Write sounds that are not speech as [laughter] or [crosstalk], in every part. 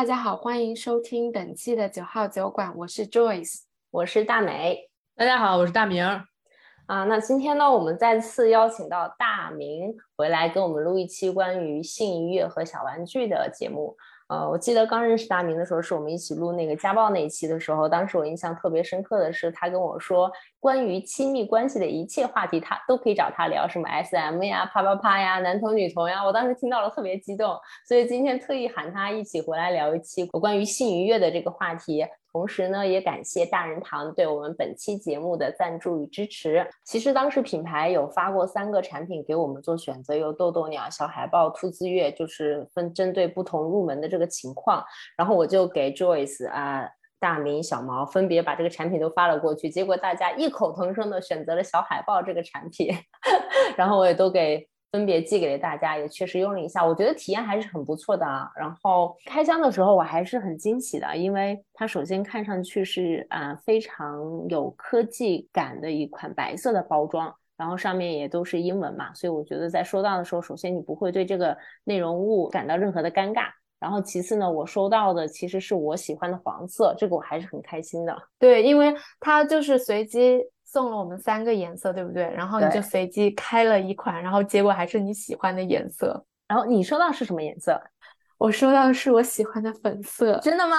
大家好，欢迎收听本期的九号酒馆，我是 Joyce，我是大美。大家好，我是大明。啊，那今天呢，我们再次邀请到大明回来跟我们录一期关于性愉悦和小玩具的节目。呃，我记得刚认识大明的时候，是我们一起录那个家暴那一期的时候，当时我印象特别深刻的是，他跟我说关于亲密关系的一切话题，他都可以找他聊，什么 SM 呀、啪啪啪呀、男同女同呀，我当时听到了特别激动，所以今天特意喊他一起回来聊一期关于性愉悦的这个话题。同时呢，也感谢大人堂对我们本期节目的赞助与支持。其实当时品牌有发过三个产品给我们做选择，有豆豆鸟、小海豹、兔子月，就是分针对不同入门的这个情况。然后我就给 Joyce 啊、大明、小毛分别把这个产品都发了过去，结果大家异口同声的选择了小海豹这个产品，[laughs] 然后我也都给。分别寄给了大家，也确实用了一下，我觉得体验还是很不错的啊。然后开箱的时候我还是很惊喜的，因为它首先看上去是啊非常有科技感的一款白色的包装，然后上面也都是英文嘛，所以我觉得在收到的时候，首先你不会对这个内容物感到任何的尴尬。然后其次呢，我收到的其实是我喜欢的黄色，这个我还是很开心的。对，因为它就是随机。送了我们三个颜色，对不对？然后你就随机开了一款，然后结果还是你喜欢的颜色。然后你收到是什么颜色？我收到的是我喜欢的粉色。真的吗？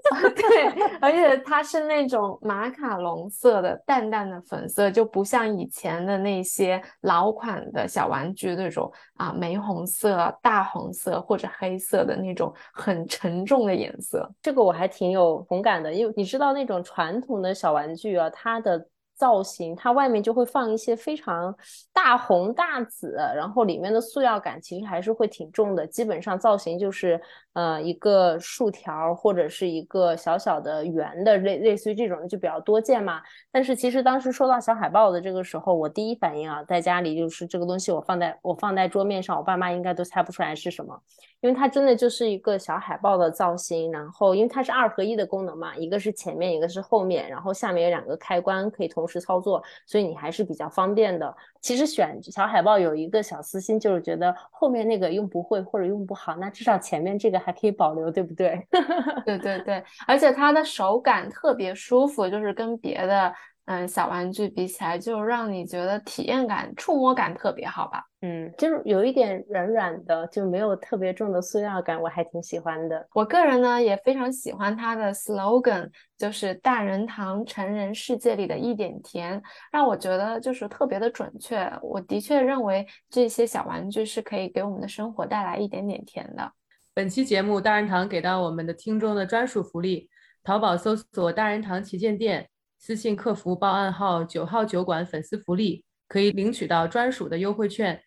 [laughs] 对，而且它是那种马卡龙色的淡淡的粉色，就不像以前的那些老款的小玩具那种啊玫红色、大红色或者黑色的那种很沉重的颜色。这个我还挺有同感的，因为你知道那种传统的小玩具啊，它的。造型，它外面就会放一些非常大红大紫，然后里面的塑料感其实还是会挺重的。基本上造型就是呃一个竖条或者是一个小小的圆的，类类似于这种就比较多见嘛。但是其实当时收到小海报的这个时候，我第一反应啊，在家里就是这个东西我放在我放在桌面上，我爸妈应该都猜不出来是什么。因为它真的就是一个小海豹的造型，然后因为它是二合一的功能嘛，一个是前面，一个是后面，然后下面有两个开关可以同时操作，所以你还是比较方便的。其实选小海豹有一个小私心，就是觉得后面那个用不会或者用不好，那至少前面这个还可以保留，对不对？[laughs] 对对对，而且它的手感特别舒服，就是跟别的。嗯，小玩具比起来，就让你觉得体验感、触摸感特别好吧？嗯，就是有一点软软的，就没有特别重的塑料感，我还挺喜欢的。我个人呢也非常喜欢它的 slogan，就是“大人堂成人世界里的一点甜”，让我觉得就是特别的准确。我的确认为这些小玩具是可以给我们的生活带来一点点甜的。本期节目，大人堂给到我们的听众的专属福利：淘宝搜索“大人堂旗舰店”。私信客服报暗号“九号酒馆粉丝福利”，可以领取到专属的优惠券。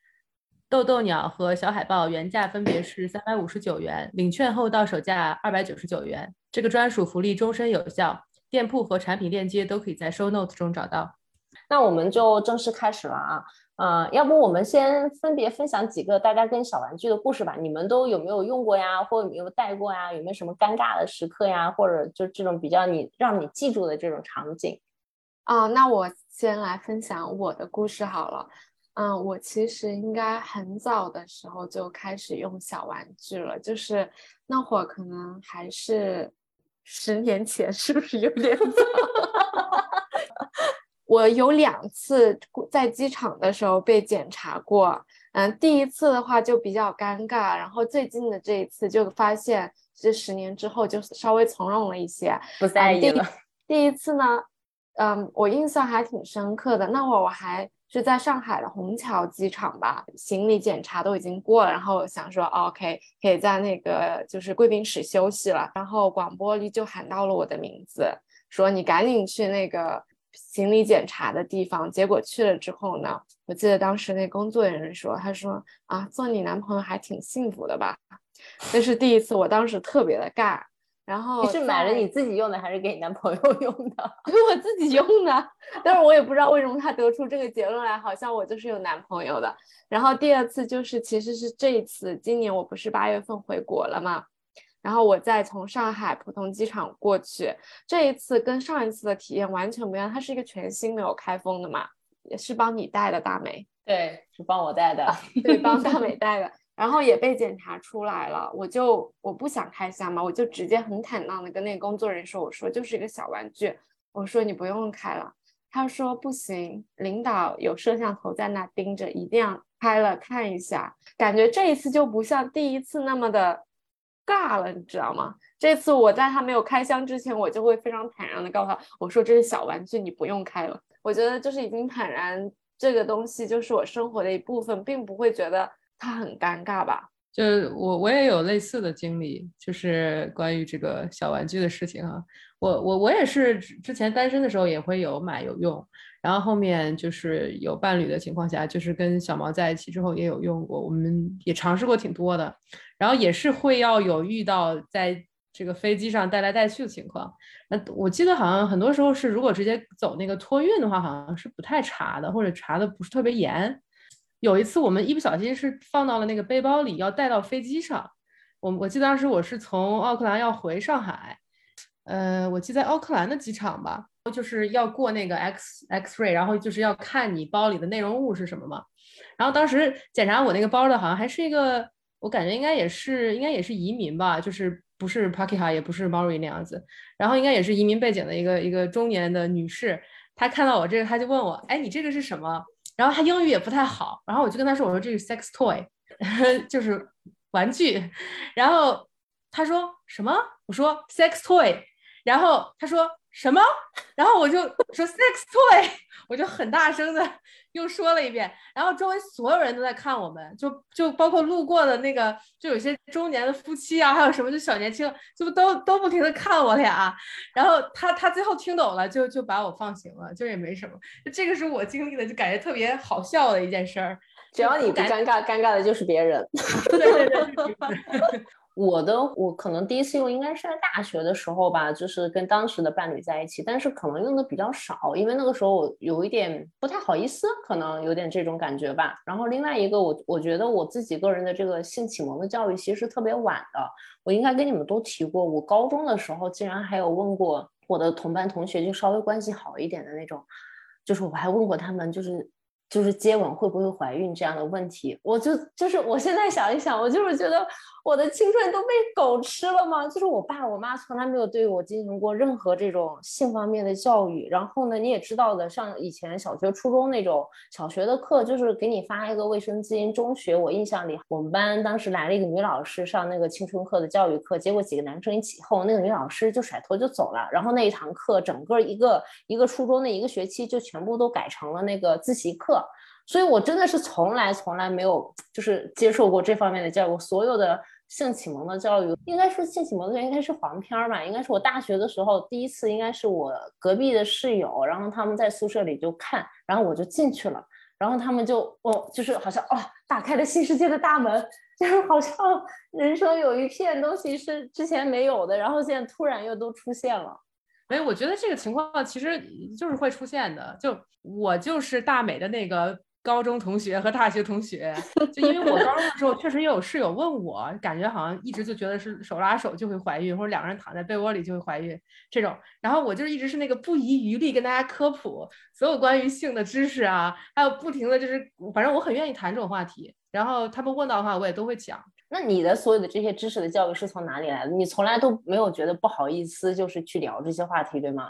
豆豆鸟和小海豹原价分别是三百五十九元，领券后到手价二百九十九元。这个专属福利终身有效，店铺和产品链接都可以在 show note 中找到。那我们就正式开始了啊！呃，要不我们先分别分享几个大家跟小玩具的故事吧。你们都有没有用过呀？或有没有带过呀？有没有什么尴尬的时刻呀？或者就这种比较你让你记住的这种场景？啊，那我先来分享我的故事好了。嗯，我其实应该很早的时候就开始用小玩具了，就是那会儿可能还是十年前，是不是有点早？[laughs] 我有两次在机场的时候被检查过，嗯，第一次的话就比较尴尬，然后最近的这一次就发现这十年之后就稍微从容了一些，不在意了。[laughs] 第一次呢，嗯，我印象还挺深刻的，那会儿我还是在上海的虹桥机场吧，行李检查都已经过了，然后想说 OK 可以在那个就是贵宾室休息了，然后广播里就喊到了我的名字，说你赶紧去那个。行李检查的地方，结果去了之后呢，我记得当时那工作人员说，他说啊，做你男朋友还挺幸福的吧？那是第一次，我当时特别的尬。然后你是买了你自己用的，还是给你男朋友用的？[laughs] 给我自己用的，但是我也不知道为什么他得出这个结论来，好像我就是有男朋友的。然后第二次就是，其实是这一次，今年我不是八月份回国了吗？然后我再从上海浦东机场过去，这一次跟上一次的体验完全不一样，它是一个全新没有开封的嘛，也是帮你带的大美，对，是帮我带的，对，帮大美 [laughs] 带的。然后也被检查出来了，我就我不想开箱嘛，我就直接很坦荡的跟那个工作人员说，我说就是一个小玩具，我说你不用开了。他说不行，领导有摄像头在那盯着，一定要开了看一下。感觉这一次就不像第一次那么的尬了，你知道吗？这次我在他没有开箱之前，我就会非常坦然的告诉他，我说这是小玩具，你不用开了。我觉得就是已经坦然，这个东西就是我生活的一部分，并不会觉得它很尴尬吧。就是我我也有类似的经历，就是关于这个小玩具的事情哈。我我我也是之前单身的时候也会有买有用，然后后面就是有伴侣的情况下，就是跟小毛在一起之后也有用过，我们也尝试过挺多的，然后也是会要有遇到在这个飞机上带来带去的情况。那我记得好像很多时候是如果直接走那个托运的话，好像是不太查的，或者查的不是特别严。有一次我们一不小心是放到了那个背包里，要带到飞机上。我我记得当时我是从奥克兰要回上海，呃，我记在奥克兰的机场吧，就是要过那个 X X ray，然后就是要看你包里的内容物是什么嘛。然后当时检查我那个包的好像还是一个，我感觉应该也是应该也是移民吧，就是不是 Parky 哈，也不是 Mary 那样子，然后应该也是移民背景的一个一个中年的女士。她看到我这个，她就问我，哎，你这个是什么？然后她英语也不太好，然后我就跟她说：“我说这是 sex toy，[laughs] 就是玩具。”然后他说什么？我说 sex toy。然后他说什么？[laughs] 然后我就说 sex toy，[laughs] 我就很大声的又说了一遍。然后周围所有人都在看我们，就就包括路过的那个，就有些中年的夫妻啊，还有什么就小年轻，就都都不停的看我俩。然后他他最后听懂了，就就把我放行了，就也没什么。这个是我经历的，就感觉特别好笑的一件事儿。只要你不尴尬，尴尬的就是别人。对 [laughs] 对对。我的我可能第一次用应该是在大学的时候吧，就是跟当时的伴侣在一起，但是可能用的比较少，因为那个时候我有一点不太好意思，可能有点这种感觉吧。然后另外一个，我我觉得我自己个人的这个性启蒙的教育其实特别晚的。我应该跟你们都提过，我高中的时候竟然还有问过我的同班同学，就稍微关系好一点的那种，就是我还问过他们，就是。就是接吻会不会怀孕这样的问题，我就就是我现在想一想，我就是觉得我的青春都被狗吃了吗？就是我爸我妈从来没有对我进行过任何这种性方面的教育。然后呢，你也知道的，像以前小学、初中那种小学的课，就是给你发一个卫生巾。中学我印象里，我们班当时来了一个女老师上那个青春课的教育课，结果几个男生一起哄，那个女老师就甩头就走了。然后那一堂课，整个一个一个初中的一个学期就全部都改成了那个自习课。所以，我真的是从来从来没有就是接受过这方面的教育。所有的性启蒙的教育，应该说性启蒙的应该是黄片儿吧？应该是我大学的时候第一次，应该是我隔壁的室友，然后他们在宿舍里就看，然后我就进去了，然后他们就哦，就是好像哦，打开了新世界的大门，就是好像 [laughs] 人生有一片东西是之前没有的，然后现在突然又都出现了。哎，我觉得这个情况其实就是会出现的。就我就是大美的那个。高中同学和大学同学，就因为我高中的时候确实也有室友问我，感觉好像一直就觉得是手拉手就会怀孕，或者两个人躺在被窝里就会怀孕这种。然后我就一直是那个不遗余力跟大家科普所有关于性的知识啊，还有不停的就是，反正我很愿意谈这种话题。然后他们问到的话，我也都会讲。那你的所有的这些知识的教育是从哪里来的？你从来都没有觉得不好意思，就是去聊这些话题，对吗？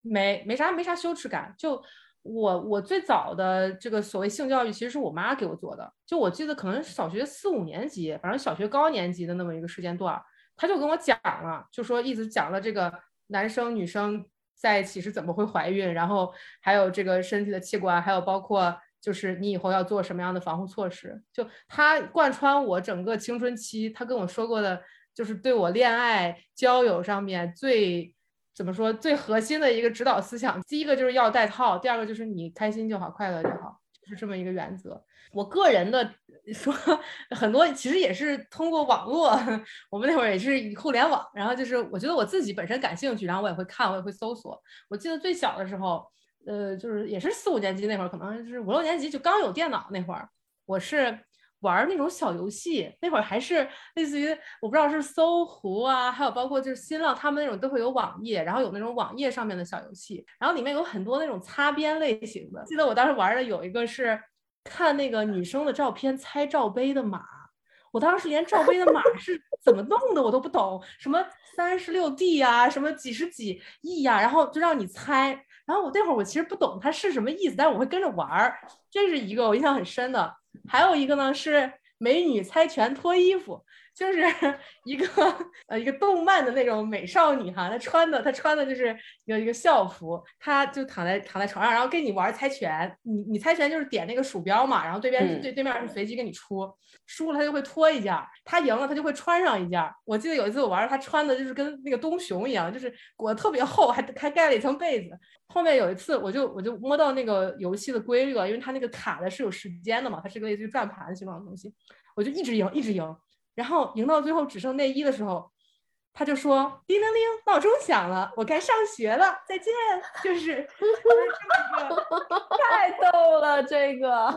没，没啥，没啥羞耻感，就。我我最早的这个所谓性教育，其实是我妈给我做的。就我记得可能小学四五年级，反正小学高年级的那么一个时间段，她就跟我讲了，就说一直讲了这个男生女生在一起是怎么会怀孕，然后还有这个身体的器官，还有包括就是你以后要做什么样的防护措施。就她贯穿我整个青春期，她跟我说过的，就是对我恋爱交友上面最。怎么说？最核心的一个指导思想，第一个就是要带套，第二个就是你开心就好，快乐就好，就是这么一个原则。我个人的说，很多其实也是通过网络，我们那会儿也是以互联网，然后就是我觉得我自己本身感兴趣，然后我也会看，我也会搜索。我记得最小的时候，呃，就是也是四五年级那会儿，可能是五六年级就刚有电脑那会儿，我是。玩那种小游戏，那会儿还是类似于我不知道是搜狐啊，还有包括就是新浪，他们那种都会有网页，然后有那种网页上面的小游戏，然后里面有很多那种擦边类型的。记得我当时玩的有一个是看那个女生的照片猜罩杯的码，我当时连罩杯的码是怎么弄的我都不懂，什么三十六 D 呀，什么几十几亿呀，然后就让你猜。然后我那会儿我其实不懂它是什么意思，但是我会跟着玩儿，这是一个我印象很深的。还有一个呢是美女猜拳脱衣服。就是 [laughs] 一个呃一个动漫的那种美少女哈，她穿的她穿的就是一个一个校服，她就躺在躺在床上，然后跟你玩猜拳。你你猜拳就是点那个鼠标嘛，然后对边对对面是随机给你出，输了她就会脱一件，她赢了她就会穿上一件。我记得有一次我玩，她穿的就是跟那个东熊一样，就是裹得特别厚，还还盖了一层被子。后面有一次我就我就摸到那个游戏的规律了，因为它那个卡的是有时间的嘛，它是个类似于转盘形状的东西，我就一直赢一直赢。然后赢到最后只剩内衣的时候，他就说：“叮铃铃，闹钟响了，我该上学了，再见。[laughs] ”就是 [laughs] 太逗了，这个，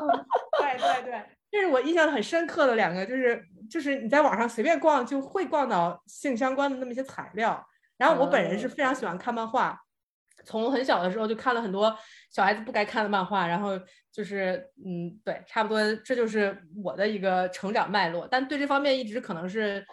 对对对，这是我印象很深刻的两个，就是就是你在网上随便逛就会逛到性相关的那么一些材料。然后我本人是非常喜欢看漫画，从很小的时候就看了很多小孩子不该看的漫画，然后。就是嗯，对，差不多，这就是我的一个成长脉络。但对这方面一直可能是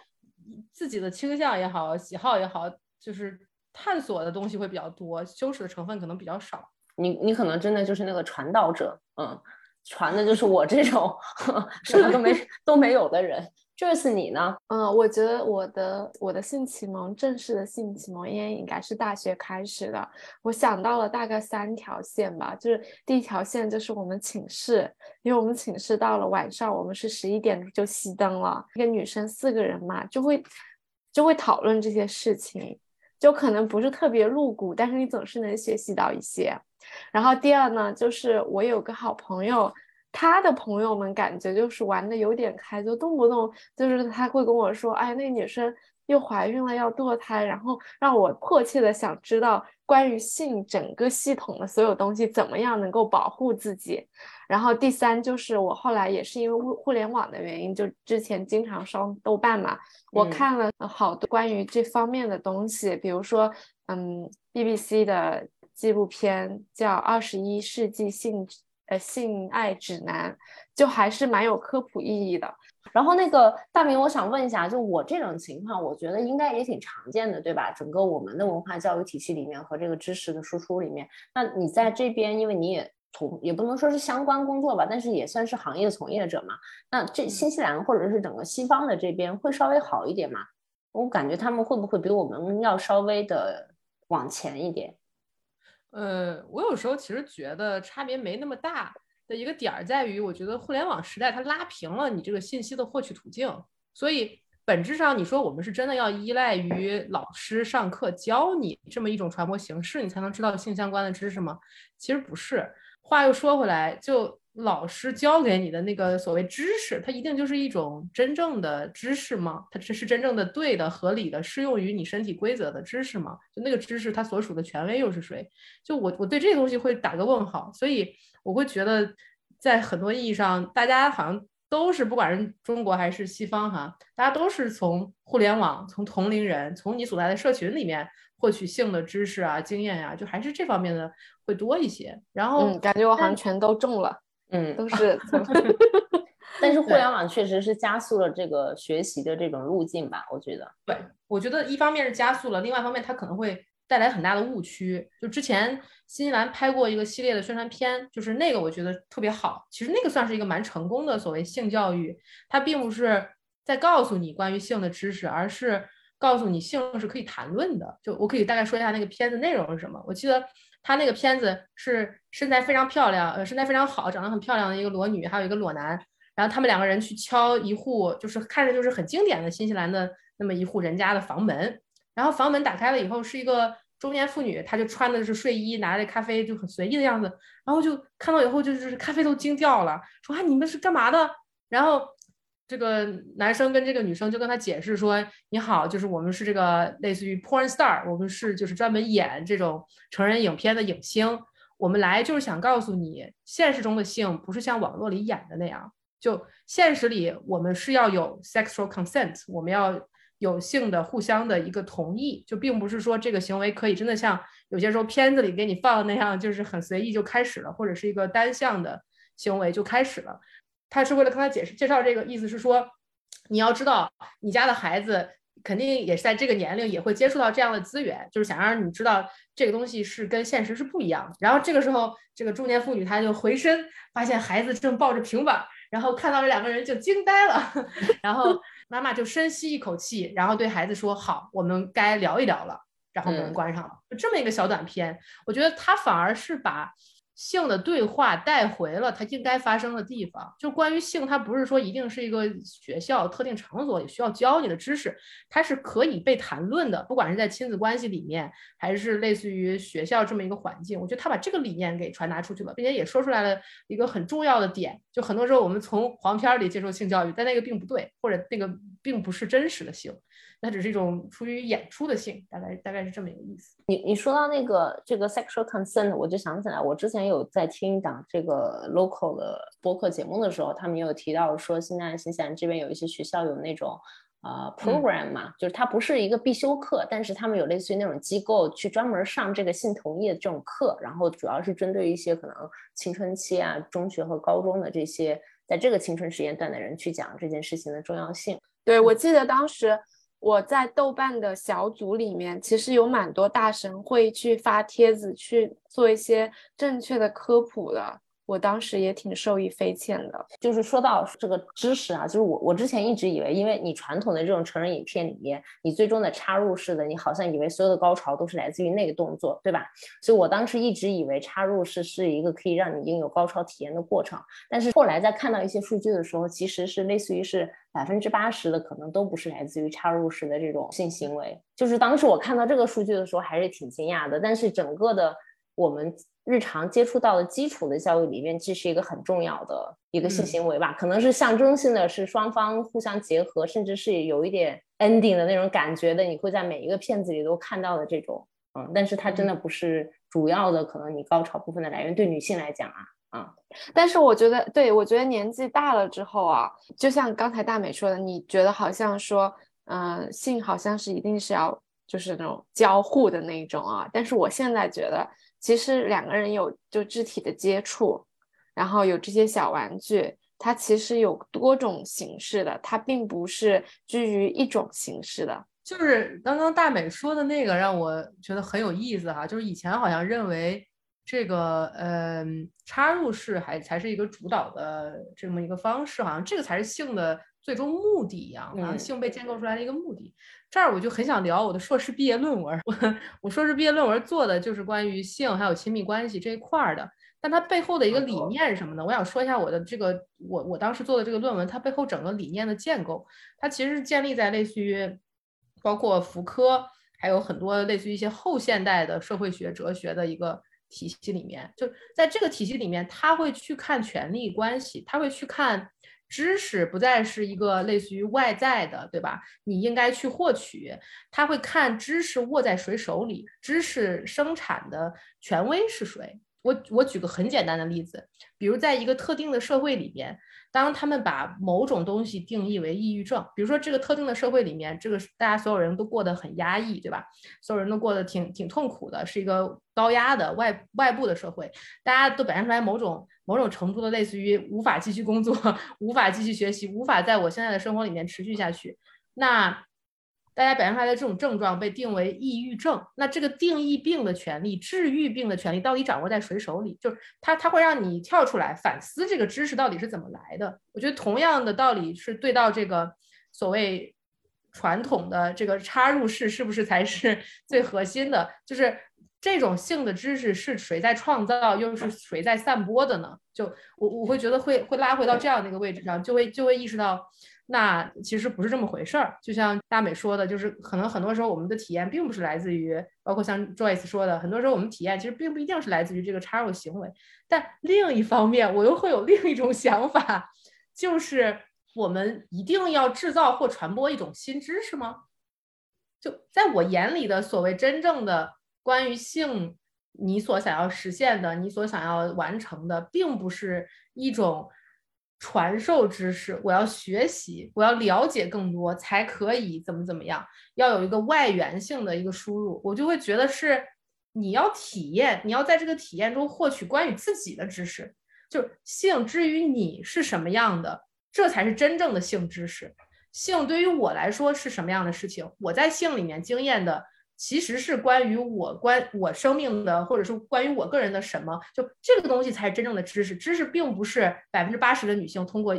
自己的倾向也好，喜好也好，就是探索的东西会比较多，羞耻的成分可能比较少。你你可能真的就是那个传道者，嗯，传的就是我这种 [laughs] 什么都没都没有的人。这是你呢？嗯，我觉得我的我的性启蒙，正式的性启蒙，应该应该是大学开始的。我想到了大概三条线吧，就是第一条线就是我们寝室，因为我们寝室到了晚上，我们是十一点就熄灯了，一个女生四个人嘛，就会就会讨论这些事情，就可能不是特别露骨，但是你总是能学习到一些。然后第二呢，就是我有个好朋友。他的朋友们感觉就是玩的有点开，就动不动就是他会跟我说：“哎，那女生又怀孕了，要堕胎。”然后让我迫切的想知道关于性整个系统的所有东西，怎么样能够保护自己。然后第三就是我后来也是因为互互联网的原因，就之前经常上豆瓣嘛，我看了好多关于这方面的东西，比如说嗯，BBC 的纪录片叫《二十一世纪性》。呃，性爱指南就还是蛮有科普意义的。然后那个大明，我想问一下，就我这种情况，我觉得应该也挺常见的，对吧？整个我们的文化教育体系里面和这个知识的输出里面，那你在这边，因为你也从也不能说是相关工作吧，但是也算是行业从业者嘛。那这新西兰或者是整个西方的这边会稍微好一点吗？我感觉他们会不会比我们要稍微的往前一点？呃，我有时候其实觉得差别没那么大的一个点儿在于，我觉得互联网时代它拉平了你这个信息的获取途径，所以本质上你说我们是真的要依赖于老师上课教你这么一种传播形式，你才能知道性相关的知识吗？其实不是。话又说回来，就。老师教给你的那个所谓知识，它一定就是一种真正的知识吗？它这是真正的对的、合理的、适用于你身体规则的知识吗？就那个知识，它所属的权威又是谁？就我，我对这个东西会打个问号。所以我会觉得，在很多意义上，大家好像都是，不管是中国还是西方，哈，大家都是从互联网、从同龄人、从你所在的社群里面获取性的知识啊、经验呀，就还是这方面的会多一些。然后感觉我好像全都中了。嗯，都是，[laughs] 但是互联网确实是加速了这个学习的这种路径吧？我觉得，对，我觉得一方面是加速了，另外一方面它可能会带来很大的误区。就之前新西兰拍过一个系列的宣传片，就是那个我觉得特别好。其实那个算是一个蛮成功的所谓性教育，它并不是在告诉你关于性的知识，而是告诉你性是可以谈论的。就我可以大概说一下那个片子内容是什么。我记得。他那个片子是身材非常漂亮，呃，身材非常好，长得很漂亮的一个裸女，还有一个裸男，然后他们两个人去敲一户，就是看着就是很经典的新西兰的那么一户人家的房门，然后房门打开了以后是一个中年妇女，她就穿的是睡衣，拿着咖啡就很随意的样子，然后就看到以后就是咖啡都惊掉了，说啊你们是干嘛的？然后。这个男生跟这个女生就跟他解释说：“你好，就是我们是这个类似于 porn star，我们是就是专门演这种成人影片的影星。我们来就是想告诉你，现实中的性不是像网络里演的那样。就现实里，我们是要有 sexual consent，我们要有性的互相的一个同意。就并不是说这个行为可以真的像有些时候片子里给你放的那样，就是很随意就开始了，或者是一个单向的行为就开始了。”他是为了跟他解释介绍这个意思是说，你要知道，你家的孩子肯定也是在这个年龄也会接触到这样的资源，就是想让你知道这个东西是跟现实是不一样的。然后这个时候，这个中年妇女她就回身发现孩子正抱着平板，然后看到这两个人就惊呆了，[laughs] 然后妈妈就深吸一口气，然后对孩子说：“好，我们该聊一聊了。”然后门关上了，就这么一个小短片，我觉得他反而是把。性的对话带回了它应该发生的地方。就关于性，它不是说一定是一个学校特定场所也需要教你的知识，它是可以被谈论的。不管是在亲子关系里面，还是类似于学校这么一个环境，我觉得他把这个理念给传达出去了，并且也说出来了一个很重要的点。就很多时候我们从黄片里接受性教育，但那个并不对，或者那个并不是真实的性。那只是一种出于演出的性，大概大概是这么一个意思。你你说到那个这个 sexual consent，我就想起来，我之前有在听一档这个 local 的播客节目的时候，他们有提到说，现在新西兰这边有一些学校有那种呃 program 嘛，就是它不是一个必修课，但是他们有类似于那种机构去专门上这个性同意的这种课，然后主要是针对一些可能青春期啊、中学和高中的这些在这个青春时间段的人去讲这件事情的重要性。对，我记得当时。我在豆瓣的小组里面，其实有蛮多大神会去发帖子，去做一些正确的科普的。我当时也挺受益匪浅的，就是说到这个知识啊，就是我我之前一直以为，因为你传统的这种成人影片里面，你最终的插入式的，你好像以为所有的高潮都是来自于那个动作，对吧？所以我当时一直以为插入式是一个可以让你拥有高潮体验的过程，但是后来在看到一些数据的时候，其实是类似于是百分之八十的可能都不是来自于插入式的这种性行为，就是当时我看到这个数据的时候还是挺惊讶的，但是整个的。我们日常接触到的基础的教育里面，这是一个很重要的一个性行为吧？可能是象征性的，是双方互相结合，甚至是有一点 ending 的那种感觉的。你会在每一个片子里都看到的这种，嗯，但是它真的不是主要的，可能你高潮部分的来源。对女性来讲啊，啊，但是我觉得，对我觉得年纪大了之后啊，就像刚才大美说的，你觉得好像说，嗯，性好像是一定是要就是那种交互的那一种啊，但是我现在觉得。其实两个人有就肢体的接触，然后有这些小玩具，它其实有多种形式的，它并不是居于一种形式的。就是刚刚大美说的那个，让我觉得很有意思哈。就是以前好像认为这个呃插入式还才是一个主导的这么一个方式，好像这个才是性的。最终目的一样，好像性被建构出来的一个目的。这儿我就很想聊我的硕士毕业论文。我 [laughs] 我硕士毕业论文做的就是关于性还有亲密关系这一块儿的。但它背后的一个理念是什么呢？我想说一下我的这个我我当时做的这个论文，它背后整个理念的建构，它其实是建立在类似于包括福柯，还有很多类似于一些后现代的社会学哲学的一个体系里面。就在这个体系里面，他会去看权力关系，他会去看。知识不再是一个类似于外在的，对吧？你应该去获取，他会看知识握在谁手里，知识生产的权威是谁。我我举个很简单的例子，比如在一个特定的社会里边。当他们把某种东西定义为抑郁症，比如说这个特定的社会里面，这个大家所有人都过得很压抑，对吧？所有人都过得挺挺痛苦的，是一个高压的外外部的社会，大家都表现出来某种某种程度的类似于无法继续工作、无法继续学习、无法在我现在的生活里面持续下去，那。大家表现出来的这种症状被定为抑郁症，那这个定义病的权利、治愈病的权利到底掌握在谁手里？就是他，他会让你跳出来反思这个知识到底是怎么来的。我觉得同样的道理是对到这个所谓传统的这个插入式，是不是才是 [laughs] 最核心的？就是这种性的知识是谁在创造，又是谁在散播的呢？就我我会觉得会会拉回到这样的一个位置上，就会就会意识到。那其实不是这么回事儿，就像大美说的，就是可能很多时候我们的体验并不是来自于，包括像 Joyce 说的，很多时候我们体验其实并不一定是来自于这个插入行为。但另一方面，我又会有另一种想法，就是我们一定要制造或传播一种新知识吗？就在我眼里的所谓真正的关于性，你所想要实现的，你所想要完成的，并不是一种。传授知识，我要学习，我要了解更多，才可以怎么怎么样？要有一个外源性的一个输入，我就会觉得是你要体验，你要在这个体验中获取关于自己的知识，就是性之于你是什么样的，这才是真正的性知识。性对于我来说是什么样的事情？我在性里面经验的其实是关于我关我生命的，或者是关于我个人的什么？就这个东西才是真正的知识。知识并不是百分之八十的女性通过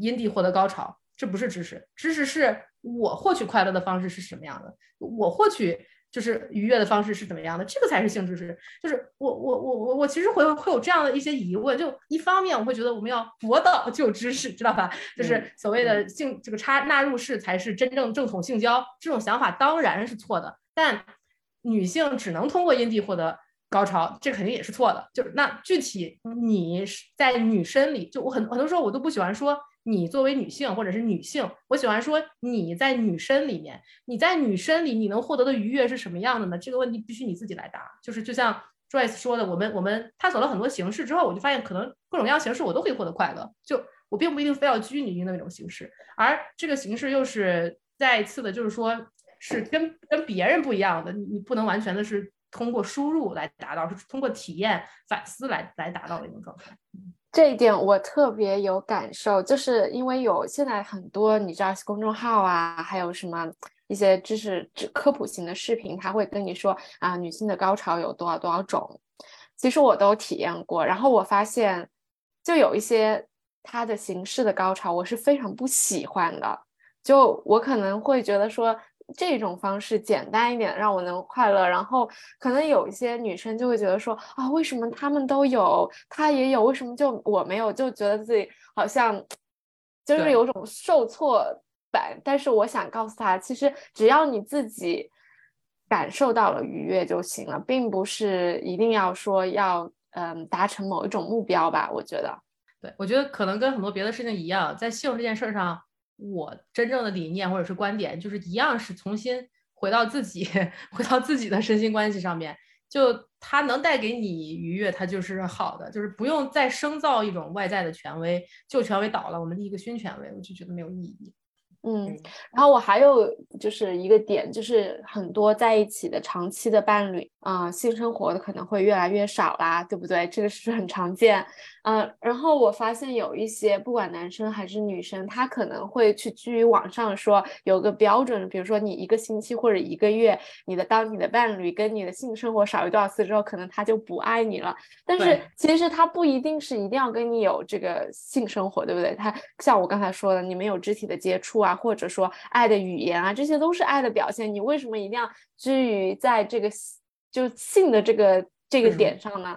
阴蒂获得高潮，这不是知识。知识是我获取快乐的方式是什么样的？我获取。就是愉悦的方式是怎么样的？这个才是性知识。就是我我我我我其实会会有这样的一些疑问。就一方面我会觉得我们要博导就知识，知道吧？就是所谓的性这个插纳入式才是真正正统性交，这种想法当然是错的。但女性只能通过阴蒂获得高潮，这肯定也是错的。就是那具体你在女生里，就我很很多时候我都不喜欢说。你作为女性或者是女性，我喜欢说你在女生里面，你在女生里你能获得的愉悦是什么样的呢？这个问题必须你自己来答。就是就像 Joyce 说的，我们我们探索了很多形式之后，我就发现可能各种各样形式我都可以获得快乐。就我并不一定非要拘泥于那种形式，而这个形式又是再一次的，就是说是跟跟别人不一样的。你你不能完全的是通过输入来达到，是通过体验反思来来达到的一种状态。这一点我特别有感受，就是因为有现在很多你知道公众号啊，还有什么一些知识科普型的视频，他会跟你说啊，女性的高潮有多少多少种，其实我都体验过，然后我发现就有一些它的形式的高潮，我是非常不喜欢的，就我可能会觉得说。这种方式简单一点，让我能快乐。然后可能有一些女生就会觉得说啊，为什么他们都有，他也有，为什么就我没有？就觉得自己好像就是有种受挫感。但是我想告诉他，其实只要你自己感受到了愉悦就行了，并不是一定要说要嗯达成某一种目标吧。我觉得，对我觉得可能跟很多别的事情一样，在性这件事上。我真正的理念或者是观点，就是一样是重新回到自己，[laughs] 回到自己的身心关系上面。就它能带给你愉悦，它就是好的，就是不用再生造一种外在的权威，旧权威倒了，我们立一个新权威，我就觉得没有意义。嗯，然后我还有就是一个点，就是很多在一起的长期的伴侣啊，性生活的可能会越来越少啦，对不对？这个是很常见。嗯，然后我发现有一些不管男生还是女生，他可能会去基于网上说有个标准，比如说你一个星期或者一个月，你的当你的伴侣跟你的性生活少于多少次之后，可能他就不爱你了。但是其实他不一定是一定要跟你有这个性生活，对不对？他像我刚才说的，你们有肢体的接触啊。或者说爱的语言啊，这些都是爱的表现。你为什么一定要居于在这个就性的这个这个点上呢？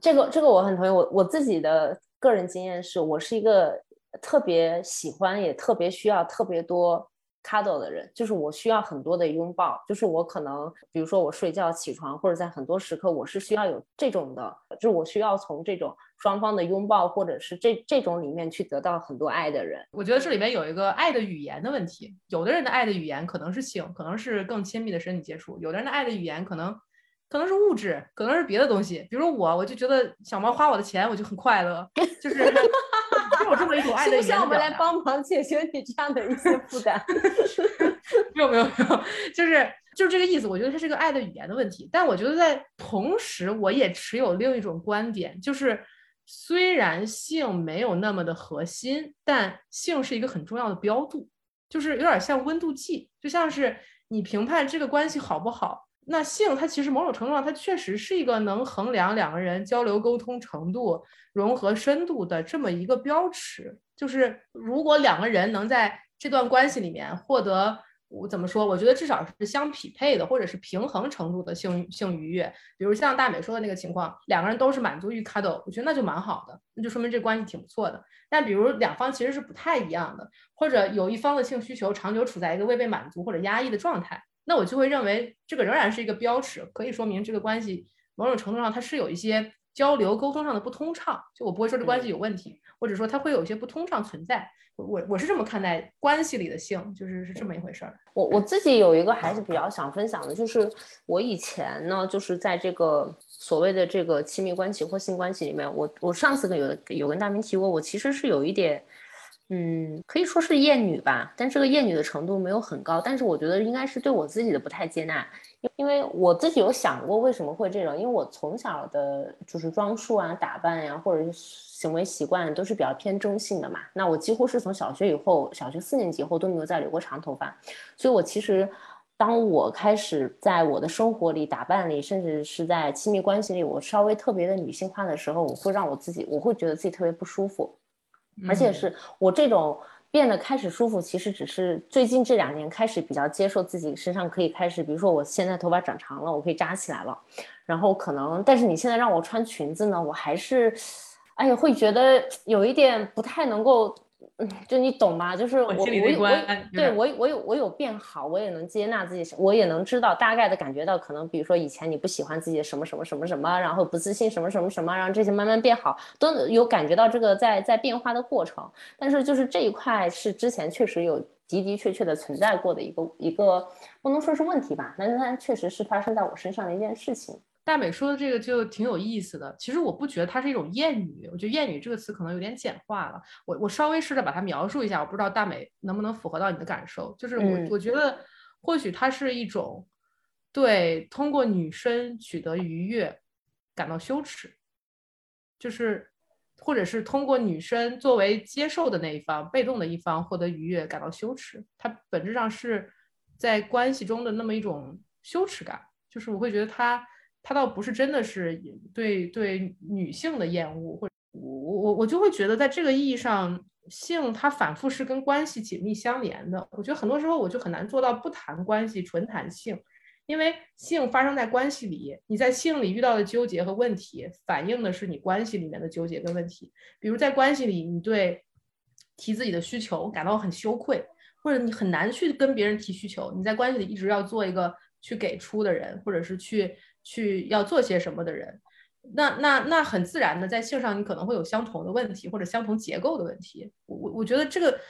这个这个我很同意。我我自己的个人经验是，我是一个特别喜欢也特别需要特别多。cuddle 的人，就是我需要很多的拥抱，就是我可能，比如说我睡觉起床，或者在很多时刻，我是需要有这种的，就是我需要从这种双方的拥抱，或者是这这种里面去得到很多爱的人。我觉得这里面有一个爱的语言的问题，有的人的爱的语言可能是性，可能是更亲密的身体接触；有的人的爱的语言可能可能是物质，可能是别的东西。比如我，我就觉得小猫花我的钱，我就很快乐，就是。[laughs] 有这么一种爱的需要 [laughs] 我们来帮忙解决你这样的一些负担？[laughs] 没有没有没有，就是就是这个意思。我觉得它是个爱的语言的问题。但我觉得在同时，我也持有另一种观点，就是虽然性没有那么的核心，但性是一个很重要的标度，就是有点像温度计，就像是你评判这个关系好不好。那性它其实某种程度上，它确实是一个能衡量两个人交流沟通程度、融合深度的这么一个标尺。就是如果两个人能在这段关系里面获得，我怎么说？我觉得至少是相匹配的，或者是平衡程度的性性愉悦。比如像大美说的那个情况，两个人都是满足于 cuddle，我觉得那就蛮好的，那就说明这关系挺不错的。但比如两方其实是不太一样的，或者有一方的性需求长久处在一个未被满足或者压抑的状态。那我就会认为这个仍然是一个标尺，可以说明这个关系某种程度上它是有一些交流沟通上的不通畅。就我不会说这关系有问题，或者说它会有一些不通畅存在。我我是这么看待关系里的性，就是是这么一回事儿。我我自己有一个还是比较想分享的，就是我以前呢，就是在这个所谓的这个亲密关系或性关系里面，我我上次跟有有跟大明提过，我其实是有一点。嗯，可以说是厌女吧，但这个厌女的程度没有很高，但是我觉得应该是对我自己的不太接纳，因为我自己有想过为什么会这种，因为我从小的就是装束啊、打扮呀，或者是行为习惯都是比较偏中性的嘛。那我几乎是从小学以后，小学四年级以后都没有再留过长头发，所以我其实当我开始在我的生活里、打扮里，甚至是在亲密关系里，我稍微特别的女性化的时候，我会让我自己，我会觉得自己特别不舒服。而且是我这种变得开始舒服，其实只是最近这两年开始比较接受自己身上可以开始，比如说我现在头发长长了，我可以扎起来了，然后可能，但是你现在让我穿裙子呢，我还是，哎呀，会觉得有一点不太能够。嗯，就你懂吧？就是我我我对我我有我有变好，我也能接纳自己，我也能知道大概的感觉到，可能比如说以前你不喜欢自己的什么什么什么什么，然后不自信什么什么什么，然后这些慢慢变好，都有感觉到这个在在变化的过程。但是就是这一块是之前确实有的的确确的存在过的一个一个不能说是问题吧，但是它确实是发生在我身上的一件事情。大美说的这个就挺有意思的。其实我不觉得它是一种谚语，我觉得谚语这个词可能有点简化了。我我稍微试着把它描述一下，我不知道大美能不能符合到你的感受。就是我我觉得或许它是一种对通过女生取得愉悦感到羞耻，就是或者是通过女生作为接受的那一方、被动的一方获得愉悦感到羞耻。它本质上是在关系中的那么一种羞耻感，就是我会觉得它。他倒不是真的是对对女性的厌恶，或者我我我就会觉得，在这个意义上，性它反复是跟关系紧密相连的。我觉得很多时候我就很难做到不谈关系，纯谈性，因为性发生在关系里，你在性里遇到的纠结和问题，反映的是你关系里面的纠结跟问题。比如在关系里，你对提自己的需求感到很羞愧，或者你很难去跟别人提需求，你在关系里一直要做一个去给出的人，或者是去。去要做些什么的人，那那那很自然的，在性上你可能会有相同的问题或者相同结构的问题。我我我觉得这个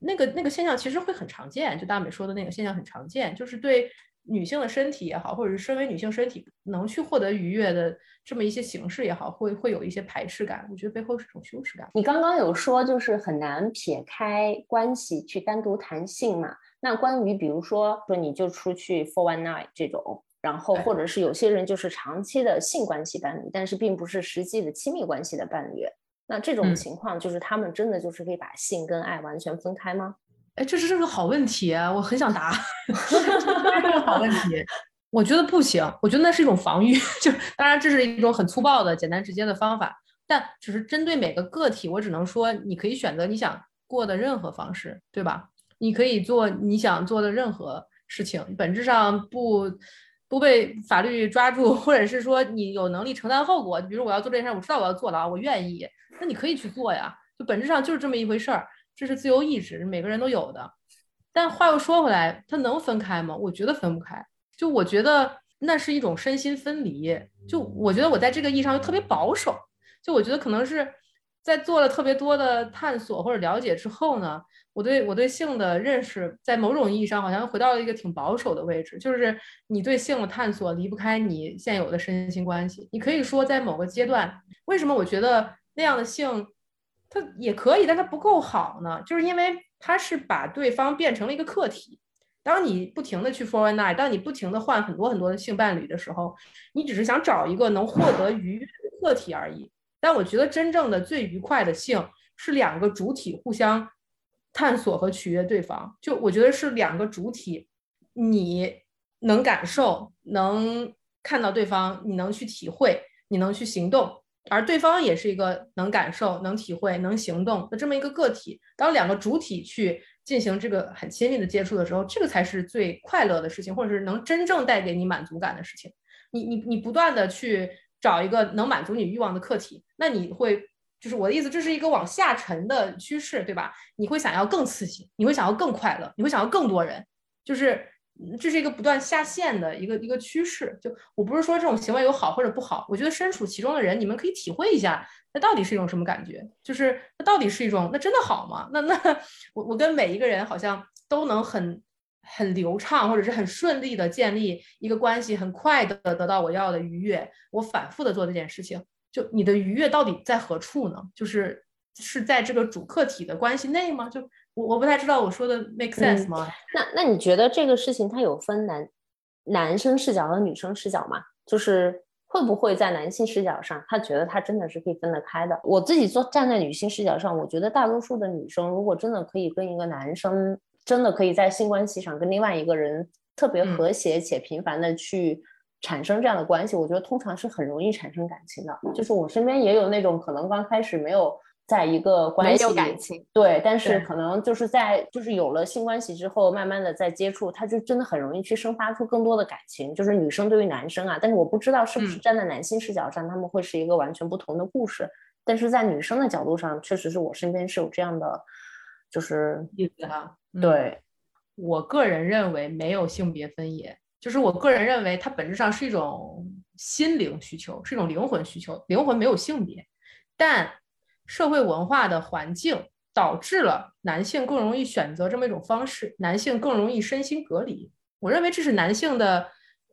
那个那个现象其实会很常见，就大美说的那个现象很常见，就是对女性的身体也好，或者是身为女性身体能去获得愉悦的这么一些形式也好，会会有一些排斥感。我觉得背后是一种羞耻感。你刚刚有说就是很难撇开关系去单独谈性嘛？那关于比如说说你就出去 for one night 这种。然后，或者是有些人就是长期的性关系伴侣，但是并不是实际的亲密关系的伴侣。那这种情况，就是他们真的就是可以把性跟爱完全分开吗？哎，这是这个好问题，我很想答。[laughs] 这个好问题，我觉得不行。我觉得那是一种防御，[laughs] 就当然这是一种很粗暴的、简单直接的方法，但只是针对每个个体，我只能说你可以选择你想过的任何方式，对吧？你可以做你想做的任何事情，本质上不。不被法律抓住，或者是说你有能力承担后果，比如我要做这件事，我知道我要坐牢，我愿意，那你可以去做呀。就本质上就是这么一回事儿，这是自由意志，每个人都有的。但话又说回来，它能分开吗？我觉得分不开。就我觉得那是一种身心分离。就我觉得我在这个意义上又特别保守。就我觉得可能是在做了特别多的探索或者了解之后呢。我对我对性的认识，在某种意义上好像回到了一个挺保守的位置，就是你对性的探索离不开你现有的身心关系。你可以说在某个阶段，为什么我觉得那样的性，它也可以，但它不够好呢？就是因为它是把对方变成了一个客体。当你不停的去 for one night，当你不停的换很多很多的性伴侣的时候，你只是想找一个能获得愉悦的客体而已。但我觉得真正的最愉快的性是两个主体互相。探索和取悦对方，就我觉得是两个主体，你能感受，能看到对方，你能去体会，你能去行动，而对方也是一个能感受、能体会、能行动的这么一个个体。当两个主体去进行这个很亲密的接触的时候，这个才是最快乐的事情，或者是能真正带给你满足感的事情。你你你不断的去找一个能满足你欲望的客体，那你会。就是我的意思，这是一个往下沉的趋势，对吧？你会想要更刺激，你会想要更快乐，你会想要更多人，就是这是一个不断下线的一个一个趋势。就我不是说这种行为有好或者不好，我觉得身处其中的人，你们可以体会一下，那到底是一种什么感觉？就是那到底是一种那真的好吗？那那我我跟每一个人好像都能很很流畅，或者是很顺利的建立一个关系，很快的得到我要的愉悦，我反复的做这件事情。就你的愉悦到底在何处呢？就是是在这个主客体的关系内吗？就我我不太知道我说的 make sense 吗？那那你觉得这个事情它有分男男生视角和女生视角吗？就是会不会在男性视角上，他觉得他真的是可以分得开的？我自己做站在女性视角上，我觉得大多数的女生如果真的可以跟一个男生，真的可以在性关系上跟另外一个人特别和谐且频繁的去。产生这样的关系，我觉得通常是很容易产生感情的。就是我身边也有那种可能刚开始没有在一个关系里，感情，对，但是可能就是在就是有了性关系之后，慢慢的在接触，他就真的很容易去生发出更多的感情。就是女生对于男生啊，但是我不知道是不是站在男性视角上，他们会是一个完全不同的故事。但是在女生的角度上，确实是我身边是有这样的，就是例子哈。对我个人认为没有性别分野。就是我个人认为，它本质上是一种心灵需求，是一种灵魂需求。灵魂没有性别，但社会文化的环境导致了男性更容易选择这么一种方式，男性更容易身心隔离。我认为这是男性的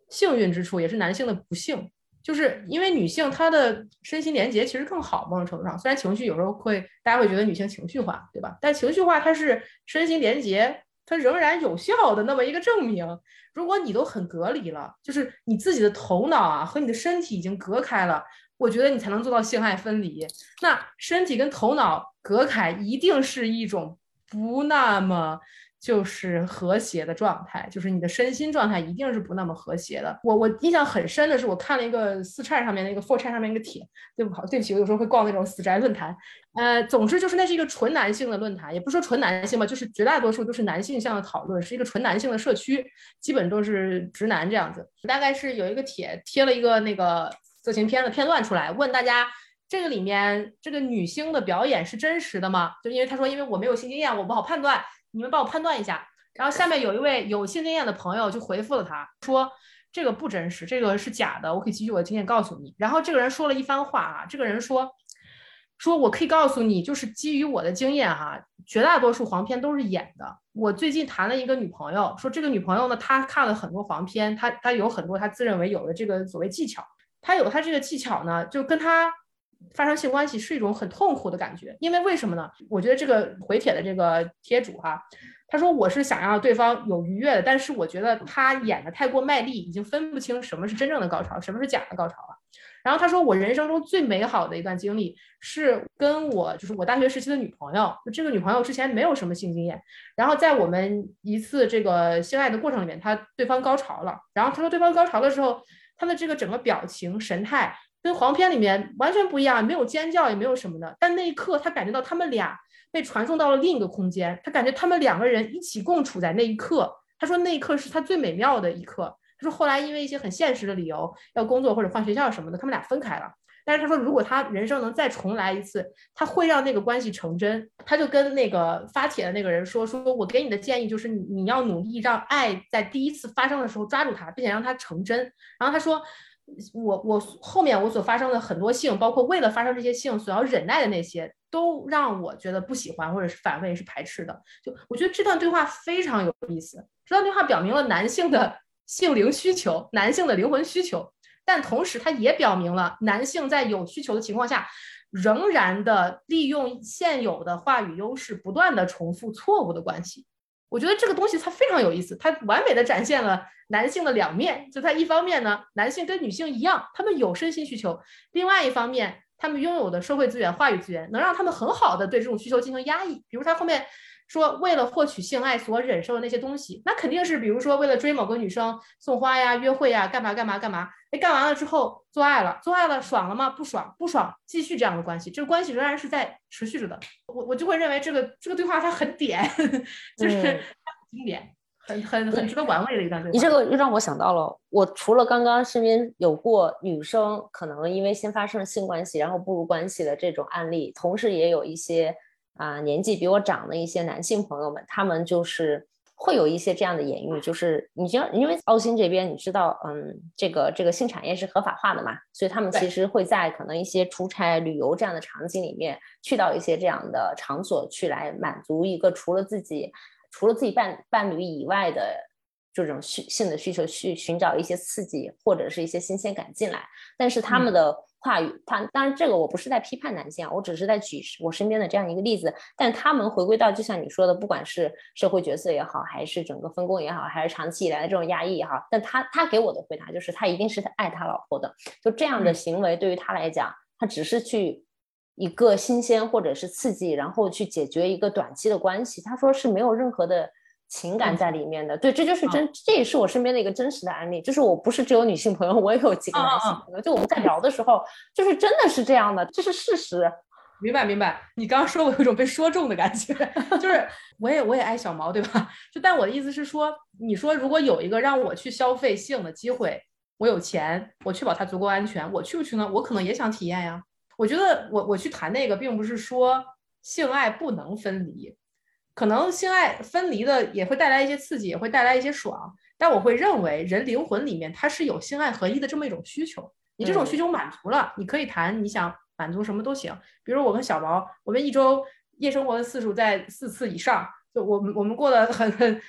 幸运之处，也是男性的不幸。就是因为女性她的身心连接其实更好，某种程度上，虽然情绪有时候会大家会觉得女性情绪化，对吧？但情绪化它是身心连接。它仍然有效的那么一个证明。如果你都很隔离了，就是你自己的头脑啊和你的身体已经隔开了，我觉得你才能做到性爱分离。那身体跟头脑隔开，一定是一种不那么。就是和谐的状态，就是你的身心状态一定是不那么和谐的。我我印象很深的是，我看了一个四钗上面那个 four 上面一个帖，对不好，对不起，我有时候会逛那种死宅论坛。呃，总之就是那是一个纯男性的论坛，也不说纯男性吧，就是绝大多数都是男性向的讨论，是一个纯男性的社区，基本都是直男这样子。大概是有一个帖贴了一个那个色情片的片段出来，问大家这个里面这个女星的表演是真实的吗？就因为他说，因为我没有性经验，我不好判断。你们帮我判断一下，然后下面有一位有性经验的朋友就回复了他，说这个不真实，这个是假的，我可以基于我的经验告诉你。然后这个人说了一番话啊，这个人说，说我可以告诉你，就是基于我的经验哈，绝大多数黄片都是演的。我最近谈了一个女朋友，说这个女朋友呢，她看了很多黄片，她她有很多她自认为有的这个所谓技巧，她有她这个技巧呢，就跟她。发生性关系是一种很痛苦的感觉，因为为什么呢？我觉得这个回帖的这个贴主哈，他说我是想让对方有愉悦的，但是我觉得他演的太过卖力，已经分不清什么是真正的高潮，什么是假的高潮了。然后他说我人生中最美好的一段经历是跟我就是我大学时期的女朋友，就这个女朋友之前没有什么性经验，然后在我们一次这个性爱的过程里面，他对方高潮了，然后他说对方高潮的时候，他的这个整个表情神态。跟黄片里面完全不一样，没有尖叫，也没有什么的。但那一刻，他感觉到他们俩被传送到了另一个空间，他感觉他们两个人一起共处在那一刻。他说那一刻是他最美妙的一刻。他说后来因为一些很现实的理由，要工作或者换学校什么的，他们俩分开了。但是他说如果他人生能再重来一次，他会让那个关系成真。他就跟那个发帖的那个人说：“说我给你的建议就是你你要努力让爱在第一次发生的时候抓住它，并且让它成真。”然后他说。我我后面我所发生的很多性，包括为了发生这些性所要忍耐的那些，都让我觉得不喜欢或者是反胃是排斥的。就我觉得这段对话非常有意思，这段对话表明了男性的性灵需求，男性的灵魂需求，但同时它也表明了男性在有需求的情况下，仍然的利用现有的话语优势，不断的重复错误的关系。我觉得这个东西它非常有意思，它完美的展现了男性的两面。就它一方面呢，男性跟女性一样，他们有身心需求；另外一方面，他们拥有的社会资源、话语资源，能让他们很好的对这种需求进行压抑。比如他后面。说为了获取性爱所忍受的那些东西，那肯定是比如说为了追某个女生送花呀、约会呀、干嘛干嘛干嘛。哎，干完了之后做爱了，做爱了爽了吗？不爽，不爽，继续这样的关系，这个关系仍然是在持续着的。我我就会认为这个这个对话它很点，[laughs] 就是经典，很很很值得玩味的一段对话。你这个又让我想到了，我除了刚刚身边有过女生可能因为先发生性关系然后步入关系的这种案例，同时也有一些。啊，年纪比我长的一些男性朋友们，他们就是会有一些这样的言语，就是你像因为澳新这边，你知道，嗯，这个这个性产业是合法化的嘛，所以他们其实会在可能一些出差、旅游这样的场景里面，去到一些这样的场所去来满足一个除了自己除了自己伴伴侣以外的这种需性的需求去寻找一些刺激或者是一些新鲜感进来，但是他们的话语，他当然这个我不是在批判男性啊，我只是在举我身边的这样一个例子。但他们回归到就像你说的，不管是社会角色也好，还是整个分工也好，还是长期以来的这种压抑也好，但他他给我的回答就是他一定是爱他老婆的，就这样的行为对于他来讲，他只是去一个新鲜或者是刺激，然后去解决一个短期的关系。他说是没有任何的。情感在里面的，对，这就是真，这也是我身边的一个真实的案例。就是我不是只有女性朋友，我也有几个男性朋友。就我们在聊的时候，就是真的是这样的，这是事实。明白明白。你刚刚说我有一种被说中的感觉，就是 [laughs] 我也我也爱小毛，对吧？就但我的意思是说，你说如果有一个让我去消费性的机会，我有钱，我确保它足够安全，我去不去呢？我可能也想体验呀。我觉得我我去谈那个，并不是说性爱不能分离。可能性爱分离的也会带来一些刺激，也会带来一些爽，但我会认为人灵魂里面它是有性爱合一的这么一种需求。你这种需求满足了，你可以谈你想满足什么都行。比如我跟小毛，我们一周夜生活的次数在四次以上。就我们我们过得很很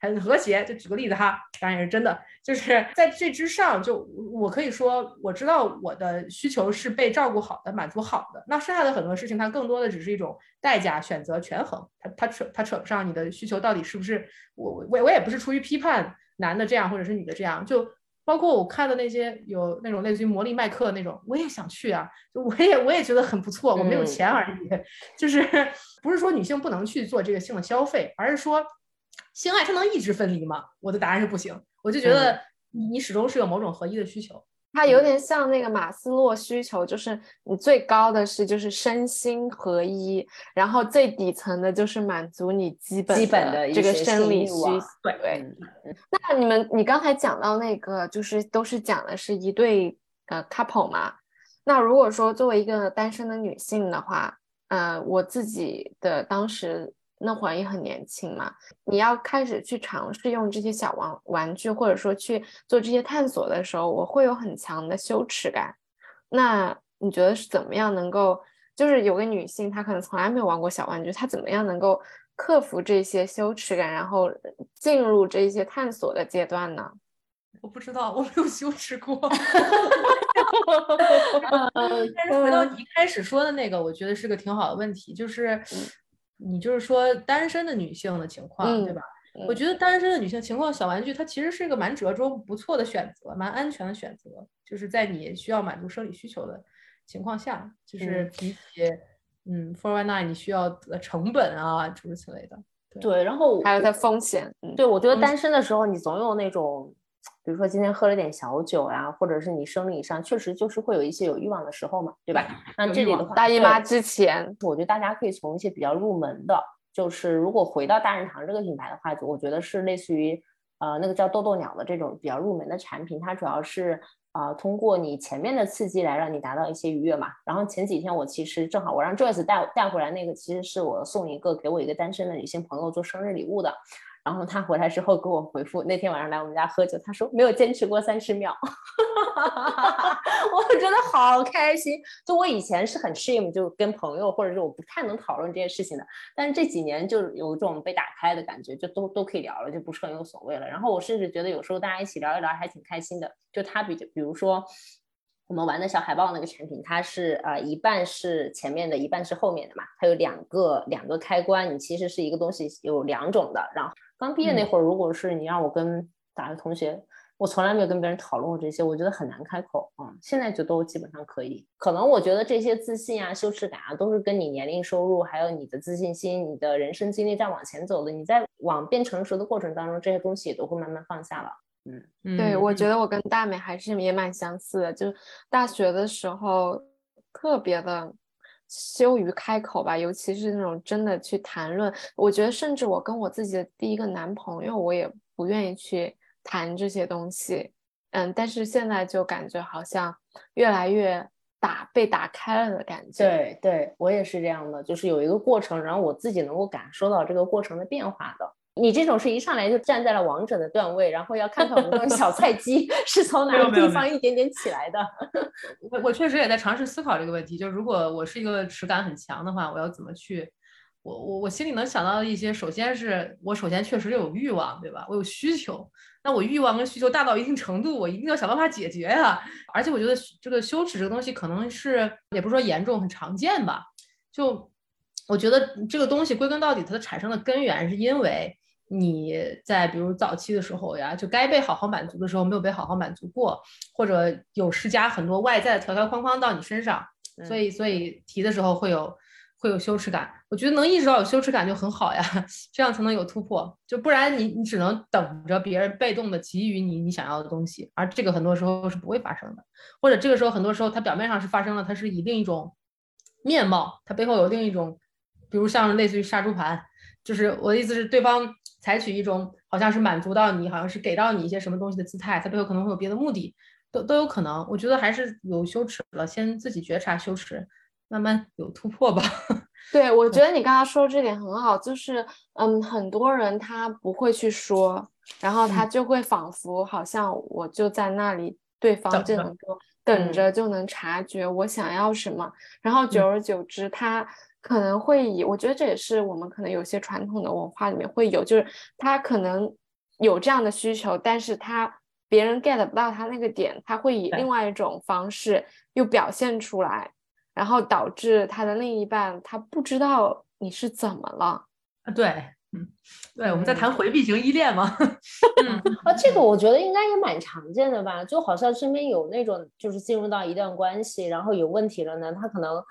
很和谐，就举个例子哈，当然也是真的，就是在这之上，就我可以说我知道我的需求是被照顾好的，满足好的，那剩下的很多事情，它更多的只是一种代价选择权衡，它它扯它扯不上你的需求到底是不是我我我也不是出于批判男的这样或者是女的这样。就。包括我看的那些有那种类似于魔力麦克那种，我也想去啊，就我也我也觉得很不错，我没有钱而已，就是不是说女性不能去做这个性的消费，而是说性爱它能一直分离吗？我的答案是不行，我就觉得你你始终是有某种合一的需求。它有点像那个马斯洛需求，就是你最高的是就是身心合一，然后最底层的就是满足你基本基本的这个生理需求对。那你们你刚才讲到那个，就是都是讲的是一对呃 couple 嘛？那如果说作为一个单身的女性的话，呃，我自己的当时。那会儿也很年轻嘛，你要开始去尝试用这些小玩玩具，或者说去做这些探索的时候，我会有很强的羞耻感。那你觉得是怎么样能够，就是有个女性她可能从来没有玩过小玩具，她怎么样能够克服这些羞耻感，然后进入这些探索的阶段呢？[laughs] 我不知道，我没有羞耻过。[laughs] 但是回到你一开始说的那个，我觉得是个挺好的问题，就是。你就是说单身的女性的情况，对吧？我觉得单身的女性情况，小玩具它其实是一个蛮折中、不错的选择，蛮安全的选择。就是在你需要满足生理需求的情况下，就是比起嗯 Four One Nine 你需要的成本啊，诸如此类的。对，然后还有它风险。对，我觉得单身的时候，你总有那种。比如说今天喝了点小酒呀，或者是你生理上确实就是会有一些有欲望的时候嘛，对吧？那这里的话，大姨妈之前，我觉得大家可以从一些比较入门的，就是如果回到大人堂这个品牌的话，我觉得是类似于呃那个叫豆豆鸟的这种比较入门的产品，它主要是啊通过你前面的刺激来让你达到一些愉悦嘛。然后前几天我其实正好我让 Joyce 带带回来那个，其实是我送一个给我一个单身的女性朋友做生日礼物的。然后他回来之后给我回复，那天晚上来我们家喝酒，他说没有坚持过三十秒，哈哈哈我觉得好开心。就我以前是很 shame，，就跟朋友或者是我不太能讨论这件事情的，但是这几年就有一种被打开的感觉，就都都可以聊了，就不是很有所谓了。然后我甚至觉得有时候大家一起聊一聊还挺开心的。就他比比如说。我们玩的小海豹那个产品，它是呃一半是前面的，一半是后面的嘛。它有两个两个开关，你其实是一个东西有两种的。然后刚毕业那会儿，如果是你让我跟大学同学，我从来没有跟别人讨论过这些，我觉得很难开口啊。现在就都基本上可以。可能我觉得这些自信啊、羞耻感啊，都是跟你年龄、收入，还有你的自信心、你的人生经历在往前走的。你在往变成熟的过程当中，这些东西也都会慢慢放下了。嗯，对，我觉得我跟大美还是也蛮相似的，就大学的时候特别的羞于开口吧，尤其是那种真的去谈论，我觉得甚至我跟我自己的第一个男朋友，我也不愿意去谈这些东西。嗯，但是现在就感觉好像越来越打被打开了的感觉。对，对我也是这样的，就是有一个过程，然后我自己能够感受到这个过程的变化的。你这种是一上来就站在了王者的段位，然后要看看我们这种小菜鸡 [laughs] 是从哪个地方一点点起来的。[laughs] 我我确实也在尝试思考这个问题，就如果我是一个耻感很强的话，我要怎么去我我我心里能想到的一些，首先是我首先确实有欲望，对吧？我有需求，那我欲望跟需求大到一定程度，我一定要想办法解决呀。而且我觉得这个羞耻这个东西，可能是也不是说严重，很常见吧。就我觉得这个东西归根到底，它的产生的根源是因为。你在比如早期的时候呀，就该被好好满足的时候没有被好好满足过，或者有施加很多外在的条条框框到你身上，所以所以提的时候会有会有羞耻感。我觉得能意识到有羞耻感就很好呀，[laughs] 这样才能有突破。就不然你你只能等着别人被动的给予你你想要的东西，而这个很多时候是不会发生的。或者这个时候很多时候它表面上是发生了，它是以另一种面貌，它背后有另一种，比如像类似于杀猪盘，就是我的意思是对方。采取一种好像是满足到你，好像是给到你一些什么东西的姿态，它背后可能会有别的目的，都都有可能。我觉得还是有羞耻了，先自己觉察羞耻，慢慢有突破吧。[laughs] 对，我觉得你刚刚说这点很好，就是嗯，很多人他不会去说，然后他就会仿佛好像我就在那里，对方就能够等着就能察觉我想要什么，然后久而久之他。可能会以，我觉得这也是我们可能有些传统的文化里面会有，就是他可能有这样的需求，但是他别人 get 不到他那个点，他会以另外一种方式又表现出来，然后导致他的另一半他不知道你是怎么了啊？对，嗯，对，我们在谈回避型依恋吗？[laughs] 嗯，[laughs] 啊，这个我觉得应该也蛮常见的吧，就好像身边有那种就是进入到一段关系，然后有问题了呢，他可能。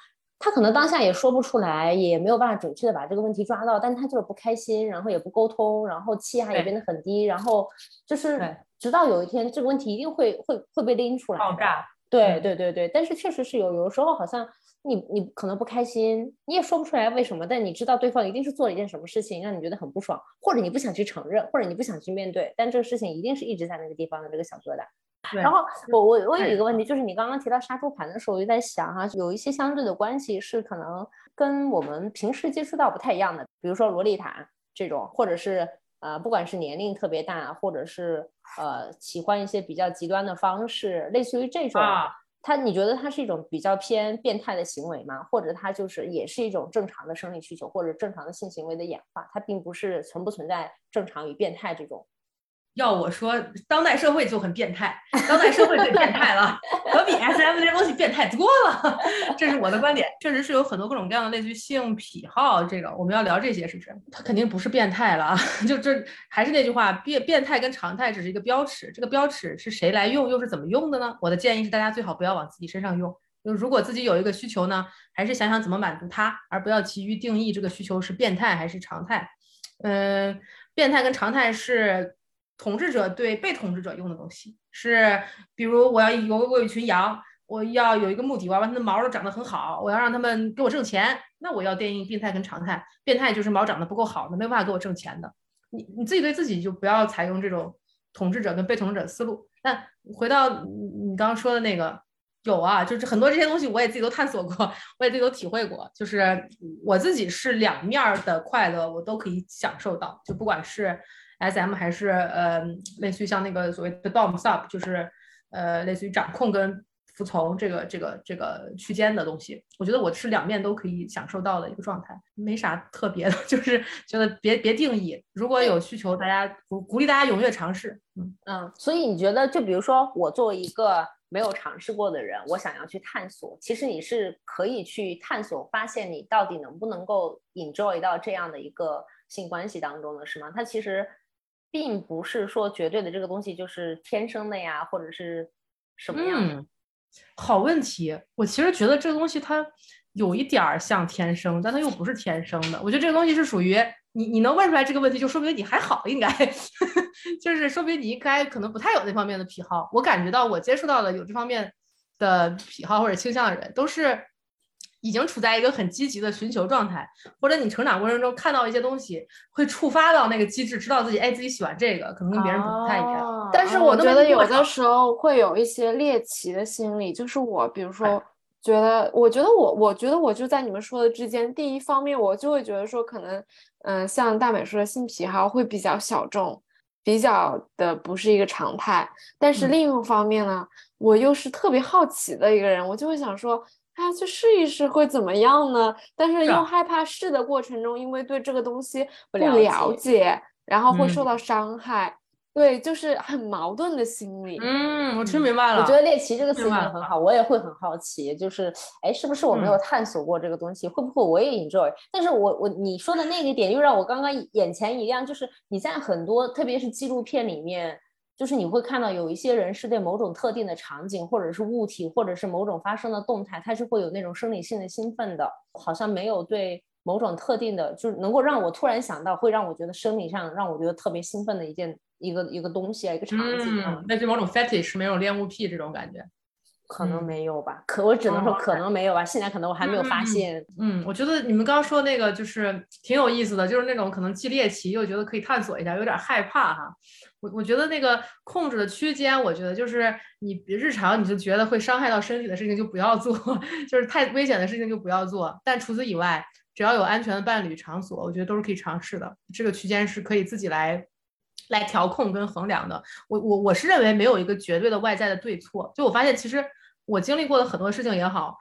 他可能当下也说不出来，也没有办法准确的把这个问题抓到，但他就是不开心，然后也不沟通，然后气压也变得很低，然后就是直到有一天这个问题一定会会会被拎出来爆炸。对对对对，但是确实是有有的时候好像你你可能不开心，你也说不出来为什么，但你知道对方一定是做了一件什么事情让你觉得很不爽，或者你不想去承认，或者你不想去面对，但这个事情一定是一直在那个地方的这个小疙瘩。然后我我我有一个问题，就是你刚刚提到杀猪盘的时候，我就在想哈，有一些相对的关系是可能跟我们平时接触到不太一样的，比如说洛丽塔这种，或者是呃，不管是年龄特别大，或者是呃喜欢一些比较极端的方式，类似于这种，它你觉得它是一种比较偏变态的行为吗？或者它就是也是一种正常的生理需求或者正常的性行为的演化？它并不是存不存在正常与变态这种？要我说，当代社会就很变态，当代社会最变态了，可比 S M 这些东西变态多了。这是我的观点，确实是有很多各种各样的类似于性癖好，这个我们要聊这些，是不是？它肯定不是变态了啊！[laughs] 就这还是那句话，变变态跟常态只是一个标尺，这个标尺是谁来用，又是怎么用的呢？我的建议是，大家最好不要往自己身上用。就如果自己有一个需求呢，还是想想怎么满足它，而不要急于定义这个需求是变态还是常态。嗯，变态跟常态是。统治者对被统治者用的东西是，比如我要有我有一群羊，我要有一个目的，我要让它的毛都长得很好，我要让他们给我挣钱，那我要定义变态跟常态。变态就是毛长得不够好的，没有办法给我挣钱的。你你自己对自己就不要采用这种统治者跟被统治者思路。那回到你你刚刚说的那个，有啊，就是很多这些东西我也自己都探索过，[laughs] 我也自己都体会过，就是我自己是两面的快乐，我都可以享受到，就不管是。S M 还是呃，类似于像那个所谓的 Dom Sub，就是呃，类似于掌控跟服从这个这个这个区间的东西。我觉得我是两面都可以享受到的一个状态，没啥特别的，[laughs] 就是觉得别别定义，如果有需求，大家鼓鼓励大家踊跃尝试。嗯嗯，所以你觉得，就比如说我作为一个没有尝试过的人，我想要去探索，其实你是可以去探索，发现你到底能不能够 enjoy 到这样的一个性关系当中的是吗？它其实。并不是说绝对的这个东西就是天生的呀，或者是什么样的？好问题，我其实觉得这个东西它有一点儿像天生，但它又不是天生的。我觉得这个东西是属于你，你能问出来这个问题，就说明你还好，应该 [laughs] 就是说明你应该可能不太有那方面的癖好。我感觉到我接触到的有这方面的癖好或者倾向的人，都是。已经处在一个很积极的寻求状态，或者你成长过程中看到一些东西，会触发到那个机制，知道自己哎自己喜欢这个，可能跟别人不太一样。但是我觉得有的时候会有一些猎奇的心理，就是我比如说觉得，我觉得我我觉得我就在你们说的之间。第一方面，我就会觉得说可能嗯，像大美说的性癖好会比较小众，比较的不是一个常态。但是另一方面呢，我又是特别好奇的一个人，我就会想说。他去试一试会怎么样呢？但是又害怕试的过程中，因为对这个东西不了了解解，然后会受嗯到伤害。对，就是很矛盾的心理。嗯，我听明白了。我觉得猎奇这个词用的很好，我也会很好奇，就是哎，是不是我没有嗯探索过这个东西，会不会我也 enjoy？但是我我你说的那个点又让我刚刚眼前一亮，就是你在很多特别是纪录片里面，就是你会看到有一些人是对某种特定的场景或者是物体或者是某种发生的动态，他是会有那种生理性的兴奋的，好像没有对。某种特定的，就是能够让我突然想到，会让我觉得生理上让我觉得特别兴奋的一件一个一个东西啊，一个场景啊。嗯，那就某种 fetish，没有恋物癖这种感觉。可能嗯没有吧，可我只能说哦可能没有吧，现在可能我还没有发现。嗯，我觉得你们刚刚说那个就是挺有意思的，就是那种可能既猎奇又觉得可以探索一下，有点害怕哈。我我觉得那个控制的区间，我觉得就是你日常你就觉得会伤害到身体的事情就不要做，[laughs] 就是太危险的事情就不要做。但除此以外，只要有安全的伴侣场所，我觉得都是可以尝试的。这个区间是可以自己来来调控跟衡量的。我我我是认为没有一个绝对的外在的对错。就我发现，其实我经历过的很多事情也好，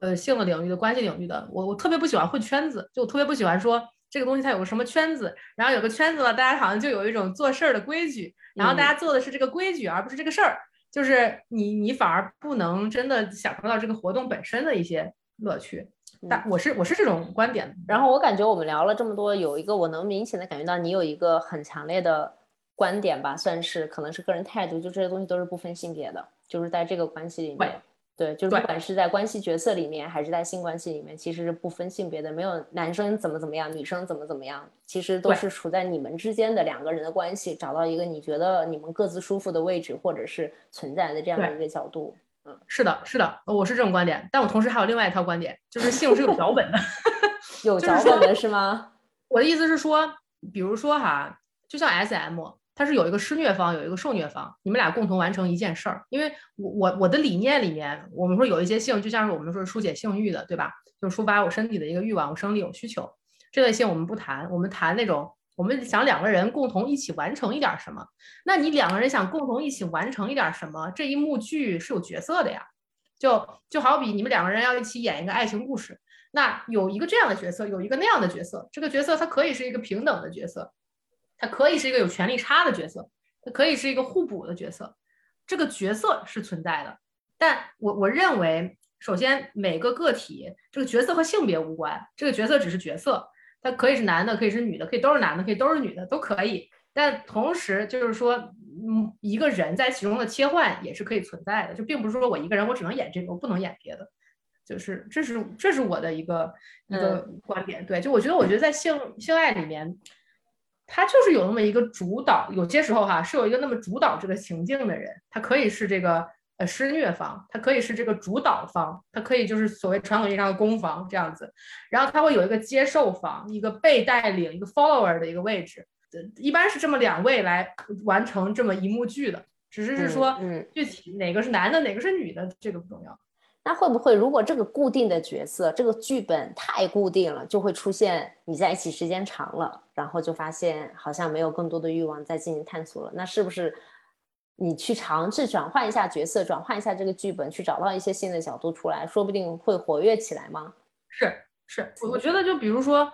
呃，性的领域的、关系领域的，我我特别不喜欢混圈子，就我特别不喜欢说这个东西它有个什么圈子，然后有个圈子了，大家好像就有一种做事儿的规矩，然后大家做的是这个规矩，而不是这个事儿，就是你你反而不能真的享受到这个活动本身的一些乐趣。但我是我是这种观点的。然后我感觉我们聊了这么多，有一个我能明显的感觉到你有一个很强烈的观点吧，算是可能是个人态度，就这些东西都是不分性别的，就是在这个关系里面。对，就是不管是在关系角色里面，还是在性关系里面，其实是不分性别的，没有男生怎么怎么样，女生怎么怎么样，其实都是处在你们之间的两个人的关系，找到一个你觉得你们各自舒服的位置，或者是存在的这样的一个角度。嗯是的，是的，我是这种观点，但我同时还有另外一套观点，就是性是有脚本的。有就是说脚本的是吗？[laughs] 我的意思是说，比如说哈，就像 SM，它是有一个施虐方，有一个受虐方，你们俩共同完成一件事儿。因为我我我的理念里面，我们说有一些性，就像是我们说疏解性欲的，对吧？就抒发我身体的一个欲望，我生理有需求，这类性我们不谈，我们谈那种我们想两个人共同一起完成一点什么。那你两个人想共同一起完成一点什么，这一幕剧是有角色的呀。就就好比你们两个人要一起演一个爱情故事，那有一个这样的角色，有一个那样的角色，这个角色它可以是一个平等的角色，它可以是一个有权利差的角色，它可以是一个互补的角色，这个角色是存在的。但我我认为，首先每个个体这个角色和性别无关，这个角色只是角色，它可以是男的，可以是女的，可以都是男的，可以都是女的，都可以。但同时就是说，嗯，一个人在其中的切换也是可以存在的，就并不是说我一个人我只能演这个，我不能演别的。就是这是这是我的一个一个观点，对，就我觉得我觉得在性性爱里面，他就是有那么一个主导，有些时候哈是有一个那么主导这个情境的人，他可以是这个呃施虐方，他可以是这个主导方，他可以就是所谓传统意义上的攻防这样子，然后他会有一个接受方，一个被带领，一个 follower 的一个位置，呃一般是这么两位来完成这么一幕剧的，只是是说嗯嗯。具体哪个是男的，哪个是女的，这个不重要。那会不会，如果这个固定的角色，这个剧本太固定了，就会出现你在一起时间长了，然后就发现好像没有更多的欲望再进行探索了？那是不是你去尝试转换一下角色，转换一下这个剧本，去找到一些新的角度出来，说不定会活跃起来吗？是是，我我觉得就比如说，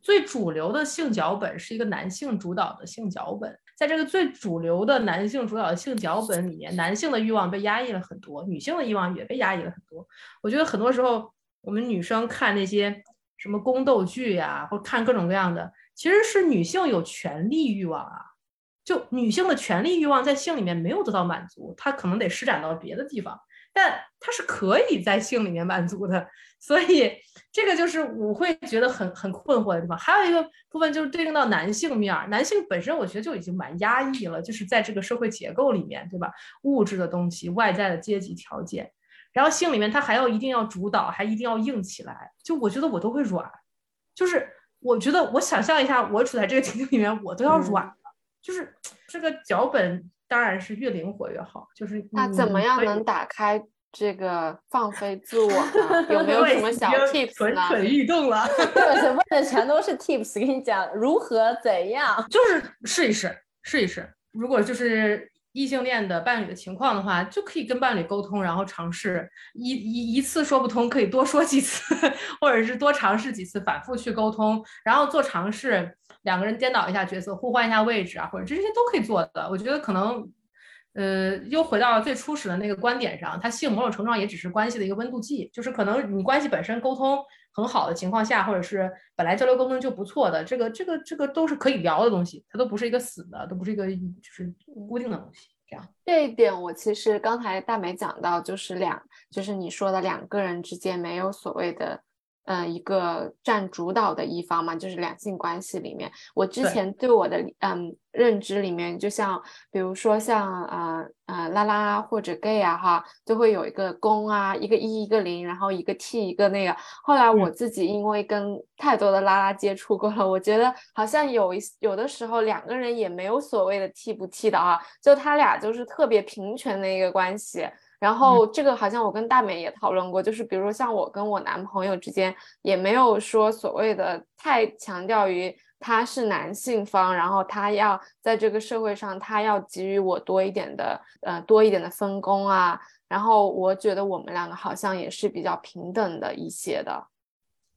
最主流的性脚本是一个男性主导的性脚本，在这个最主流的男性主导的性脚本里面，男性的欲望被压抑了很多，女性的欲望也被压抑了很多。我觉得很多时候我们女生看那些什么宫斗剧呀，或看各种各样的，其实是女性有权利欲望啊。就女性的权利欲望在性里面没有得到满足，她可能得施展到别的地方，但她是可以在性里面满足的。所以这个就是我会觉得很很困惑的地方。还有一个部分就是对应到男性面，男性本身我觉得就已经蛮压抑了，就是在这个社会结构里面，对吧？物质的东西、外在的阶级条件，然后性里面他还要一定要主导，还一定要硬起来，就我觉得我都会软，就是我觉得我想象一下，我处在这个情境里面，我都要软了，就是这个脚本当然是越灵活越好，就是那怎么样能打开这个放飞自我呢？[laughs] 有没有什么小 tips 呢？蠢蠢欲动了？[laughs] 对，问的全都是 tips，跟你讲如何怎样。就是试一试，试一试。如果就是异性恋的伴侣的情况的话，就可以跟伴侣沟通，然后尝试一一一次说不通，可以多说几次，[laughs] 或者是多尝试几次，反复去沟通，然后做尝试，两个人颠倒一下角色，互换一下位置啊，或者这些都可以做的。我觉得可能，呃，又回到了最初始的那个观点上，它性某种程度上也只是关系的一个温度计，就是可能你关系本身沟通。很好的情况下，或者是本来交流功能就不错的，这个这个这个都是可以聊的东西，它都不是一个死的，都不是一个就是固定的东西。这样，这一点我其实刚才大美讲到，就是两，就是你说的两个人之间没有所谓的。嗯，一个占主导的一方嘛，就是两性关系里面，我之前对我的嗯认知里面，就像比如说像呃呃拉拉或者 gay 啊哈，就会有一个公啊，一个一一个零，然后一个 t 一个那个。后来我自己因为跟太多的拉拉接触过了，我觉得好像有一有的时候两个人也没有所谓的 t 不 t 的啊，就他俩就是特别平权的一个关系。然后这个好像我跟大美也讨论过，就是比如说像我跟我男朋友之间也没有说所谓的太强调于他是男性方，然后他要在这个社会上他要给予我多一点的呃多一点的分工啊，然后我觉得我们两个好像也是比较平等的一些的，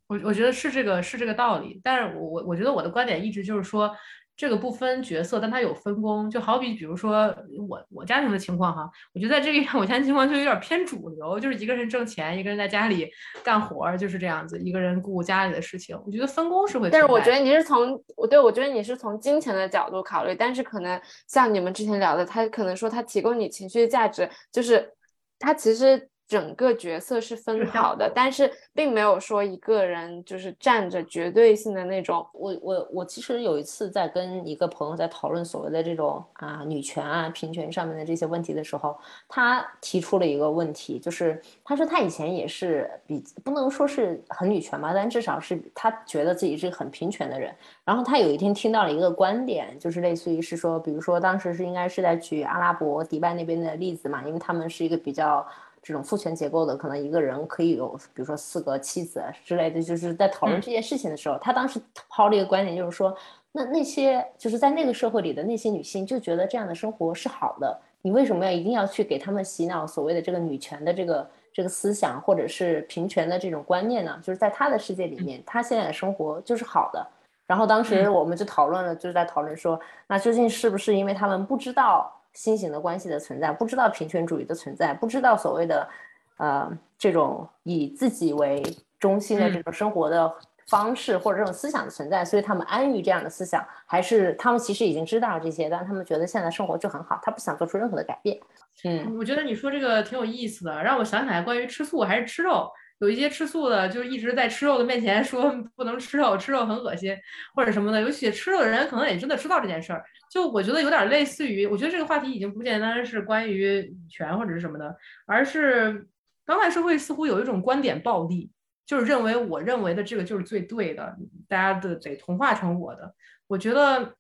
我我觉得是这个是这个道理，但是我我我觉得我的观点一直就是说。这个不分角色，但他有分工，就好比比如说我我家庭的情况哈，我觉得在这个 [laughs] 我家庭情况就有点偏主流，就是一个人挣钱，一个人在家里干活，就是这样子，一个人顾家里的事情。我觉得分工是会，但是我觉得你是从我对我觉得你是从金钱的角度考虑，但是可能像你们之前聊的，他可能说他提供你情绪价值，就是他其实。整个角色是分好的，但是并没有说一个人就是占着绝对性的那种。我我我其实有一次在跟一个朋友在讨论所谓的这种啊女权啊平权上面的这些问题的时候，他提出了一个问题，就是他说他以前也是比不能说是很女权吧，但至少是他觉得自己是很平权的人。然后他有一天听到了一个观点，就是类似于是说，比如说当时是应该是在举阿拉伯迪拜那边的例子嘛，因为他们是一个比较。这种父权结构的，可能一个人可以有，比如说四个妻子之类的，就是在讨论这件事情的时候，他当时抛了一个观点，就是说，那那些就是在那个社会里的那些女性就觉得这样的生活是好的，你为什么要一定要去给他们洗脑所谓的这个女权的这个这个思想，或者是平权的这种观念呢？就是在他的世界里面，他现在的生活就是好的。然后当时我们就讨论了，就是在讨论说，那究竟是不是因为他们不知道？新型的关系的存在，不知道平权主义的存在，不知道所谓的，呃，这种以自己为中心的这种生活的方式或者这种思想的存在，所以他们安于这样的思想，还是他们其实已经知道这些，但他们觉得现在生活就很好，他不想做出任何的改变。嗯，我觉得你说这个挺有意思的，让我想起来关于吃素还是吃肉。有一些吃素的，就是一直在吃肉的面前说不能吃肉，吃肉很恶心或者什么的。尤其吃肉的人可能也真的知道这件事儿。就我觉得有点类似于，我觉得这个话题已经不简单是关于女权或者是什么的，而是当代社会似乎有一种观点暴力，就是认为我认为的这个就是最对的，大家的得同化成我的。我觉得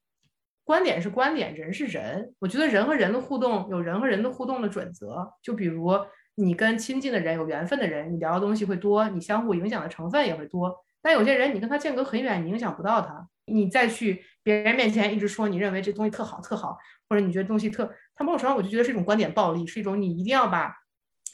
观点是观点，人是人。我觉得人和人的互动有人和人的互动的准则，就比如。你跟亲近的人、有缘分的人，你聊的东西会多，你相互影响的成分也会多。但有些人，你跟他间隔很远，你影响不到他。你再去别人面前一直说你认为这东西特好、特好，或者你觉得东西特……他某种程度上我就觉得是一种观点暴力，是一种你一定要把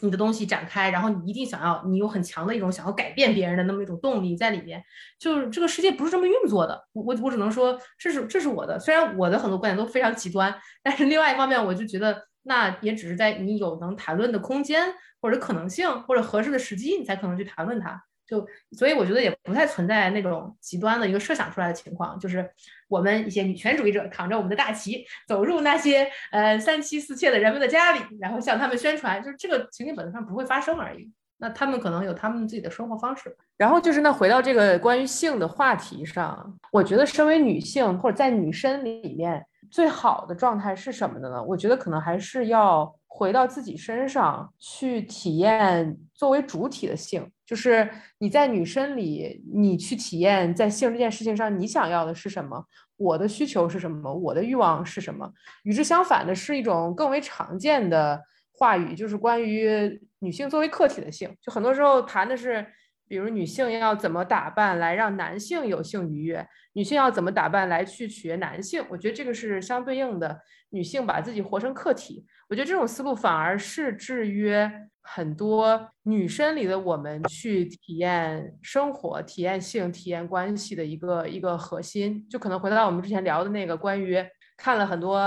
你的东西展开，然后你一定想要，你有很强的一种想要改变别人的那么一种动力在里面。就是这个世界不是这么运作的。我我只能说，这是这是我的。虽然我的很多观点都非常极端，但是另外一方面，我就觉得。那也只是在你有能谈论的空间或者可能性或者合适的时机，你才可能去谈论它。就所以我觉得也不太存在那种极端的一个设想出来的情况，就是我们一些女权主义者扛着我们的大旗走入那些呃三妻四妾的人们的家里，然后向他们宣传，就是这个情景本质上不会发生而已。那他们可能有他们自己的生活方式。然后就是那回到这个关于性的话题上，我觉得身为女性或者在女生里面。最好的状态是什么的呢？我觉得可能还是要回到自己身上去体验作为主体的性，就是你在女生里，你去体验在性这件事情上，你想要的是什么？我的需求是什么？我的欲望是什么？与之相反的是一种更为常见的话语，就是关于女性作为客体的性，就很多时候谈的是。比如女性要怎么打扮来让男性有性愉悦，女性要怎么打扮来去取悦男性。我觉得这个是相对应的，女性把自己活成客体。我觉得这种思路反而是制约很多女生里的我们去体验生活、体验性、体验关系的一个一个核心。就可能回到我们之前聊的那个关于看了很多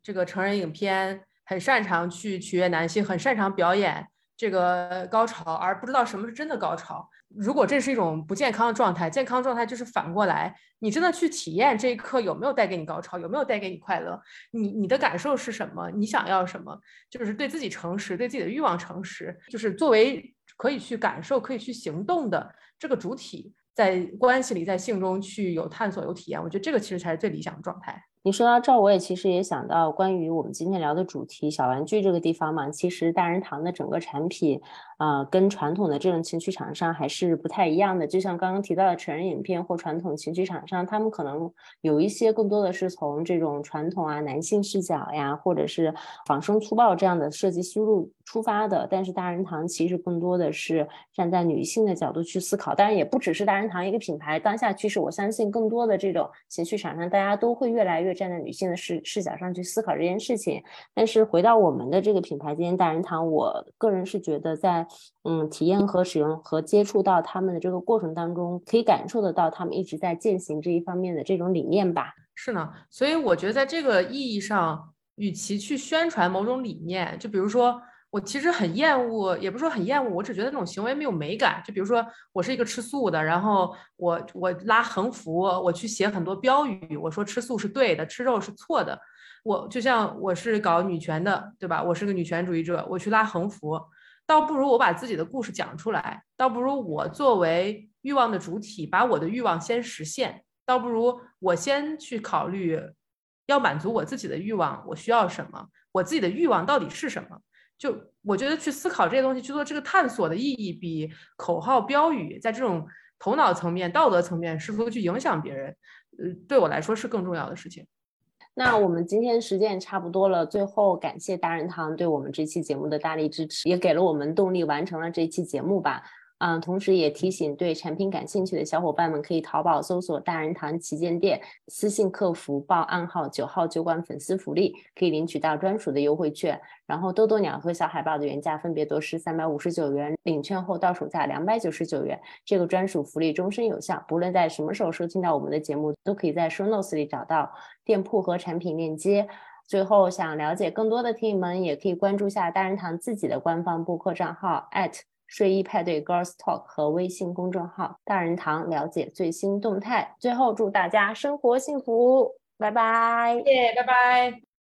这个成人影片，很擅长去取悦男性，很擅长表演。这个高潮，而不知道什么是真的高潮。如果这是一种不健康的状态，健康状态就是反过来，你真的去体验这一刻有没有带给你高潮，有没有带给你快乐，你你的感受是什么，你想要什么，就是对自己诚实，对自己的欲望诚实，就是作为可以去感受、可以去行动的这个主体，在关系里，在性中去有探索、有体验。我觉得这个其实才是最理想的状态。你说到这儿，我也其实也想到关于我们今天聊的主题小玩具这个地方嘛。其实大人堂的整个产品，啊，跟传统的这种情趣厂商还是不太一样的。就像刚刚提到的成人影片或传统情趣厂商，他们可能有一些更多的是从这种传统啊男性视角呀，或者是仿生粗暴这样的设计思路出发的。但是大人堂其实更多的是站在女性的角度去思考。当然，也不只是大人堂一个品牌，当下趋势，我相信更多的这种情趣厂商，大家都会越来越。站在女性的视视角上去思考这件事情，但是回到我们的这个品牌今天大人堂，我个人是觉得在嗯体验和使用和接触到他们的这个过程当中，可以感受得到他们一直在践行这一方面的这种理念吧。是呢，所以我觉得在这个意义上，与其去宣传某种理念，就比如说。我其实很厌恶，也不是说很厌恶，我只觉得那种行为没有美感。就比如说，我是一个吃素的，然后我我拉横幅，我去写很多标语，我说吃素是对的，吃肉是错的。我就像我是搞女权的，对吧？我是个女权主义者，我去拉横幅，倒不如我把自己的故事讲出来，倒不如我作为欲望的主体，把我的欲望先实现，倒不如我先去考虑要满足我自己的欲望，我需要什么，我自己的欲望到底是什么。就我觉得去思考这些东西，去做这个探索的意义，比口号标语在这种头脑层面、道德层面试图去影响别人，呃，对我来说是更重要的事情。那我们今天时间也差不多了，最后感谢达人堂对我们这期节目的大力支持，也给了我们动力，完成了这期节目吧。嗯，同时也提醒对产品感兴趣的小伙伴们，可以淘宝搜索“大人堂旗舰店”，私信客服报暗号“九号酒馆粉丝福利”，可以领取到专属的优惠券。然后豆豆鸟和小海豹的原价分别都是三百五十九元，领券后到手价两百九十九元。这个专属福利终身有效，不论在什么时候收听到我们的节目，都可以在 show notes 里找到店铺和产品链接。最后，想了解更多的听友们，也可以关注下大人堂自己的官方播客账号 at。睡衣派对 Girls Talk 和微信公众号大人堂了解最新动态。最后祝大家生活幸福，拜拜，谢谢，拜拜。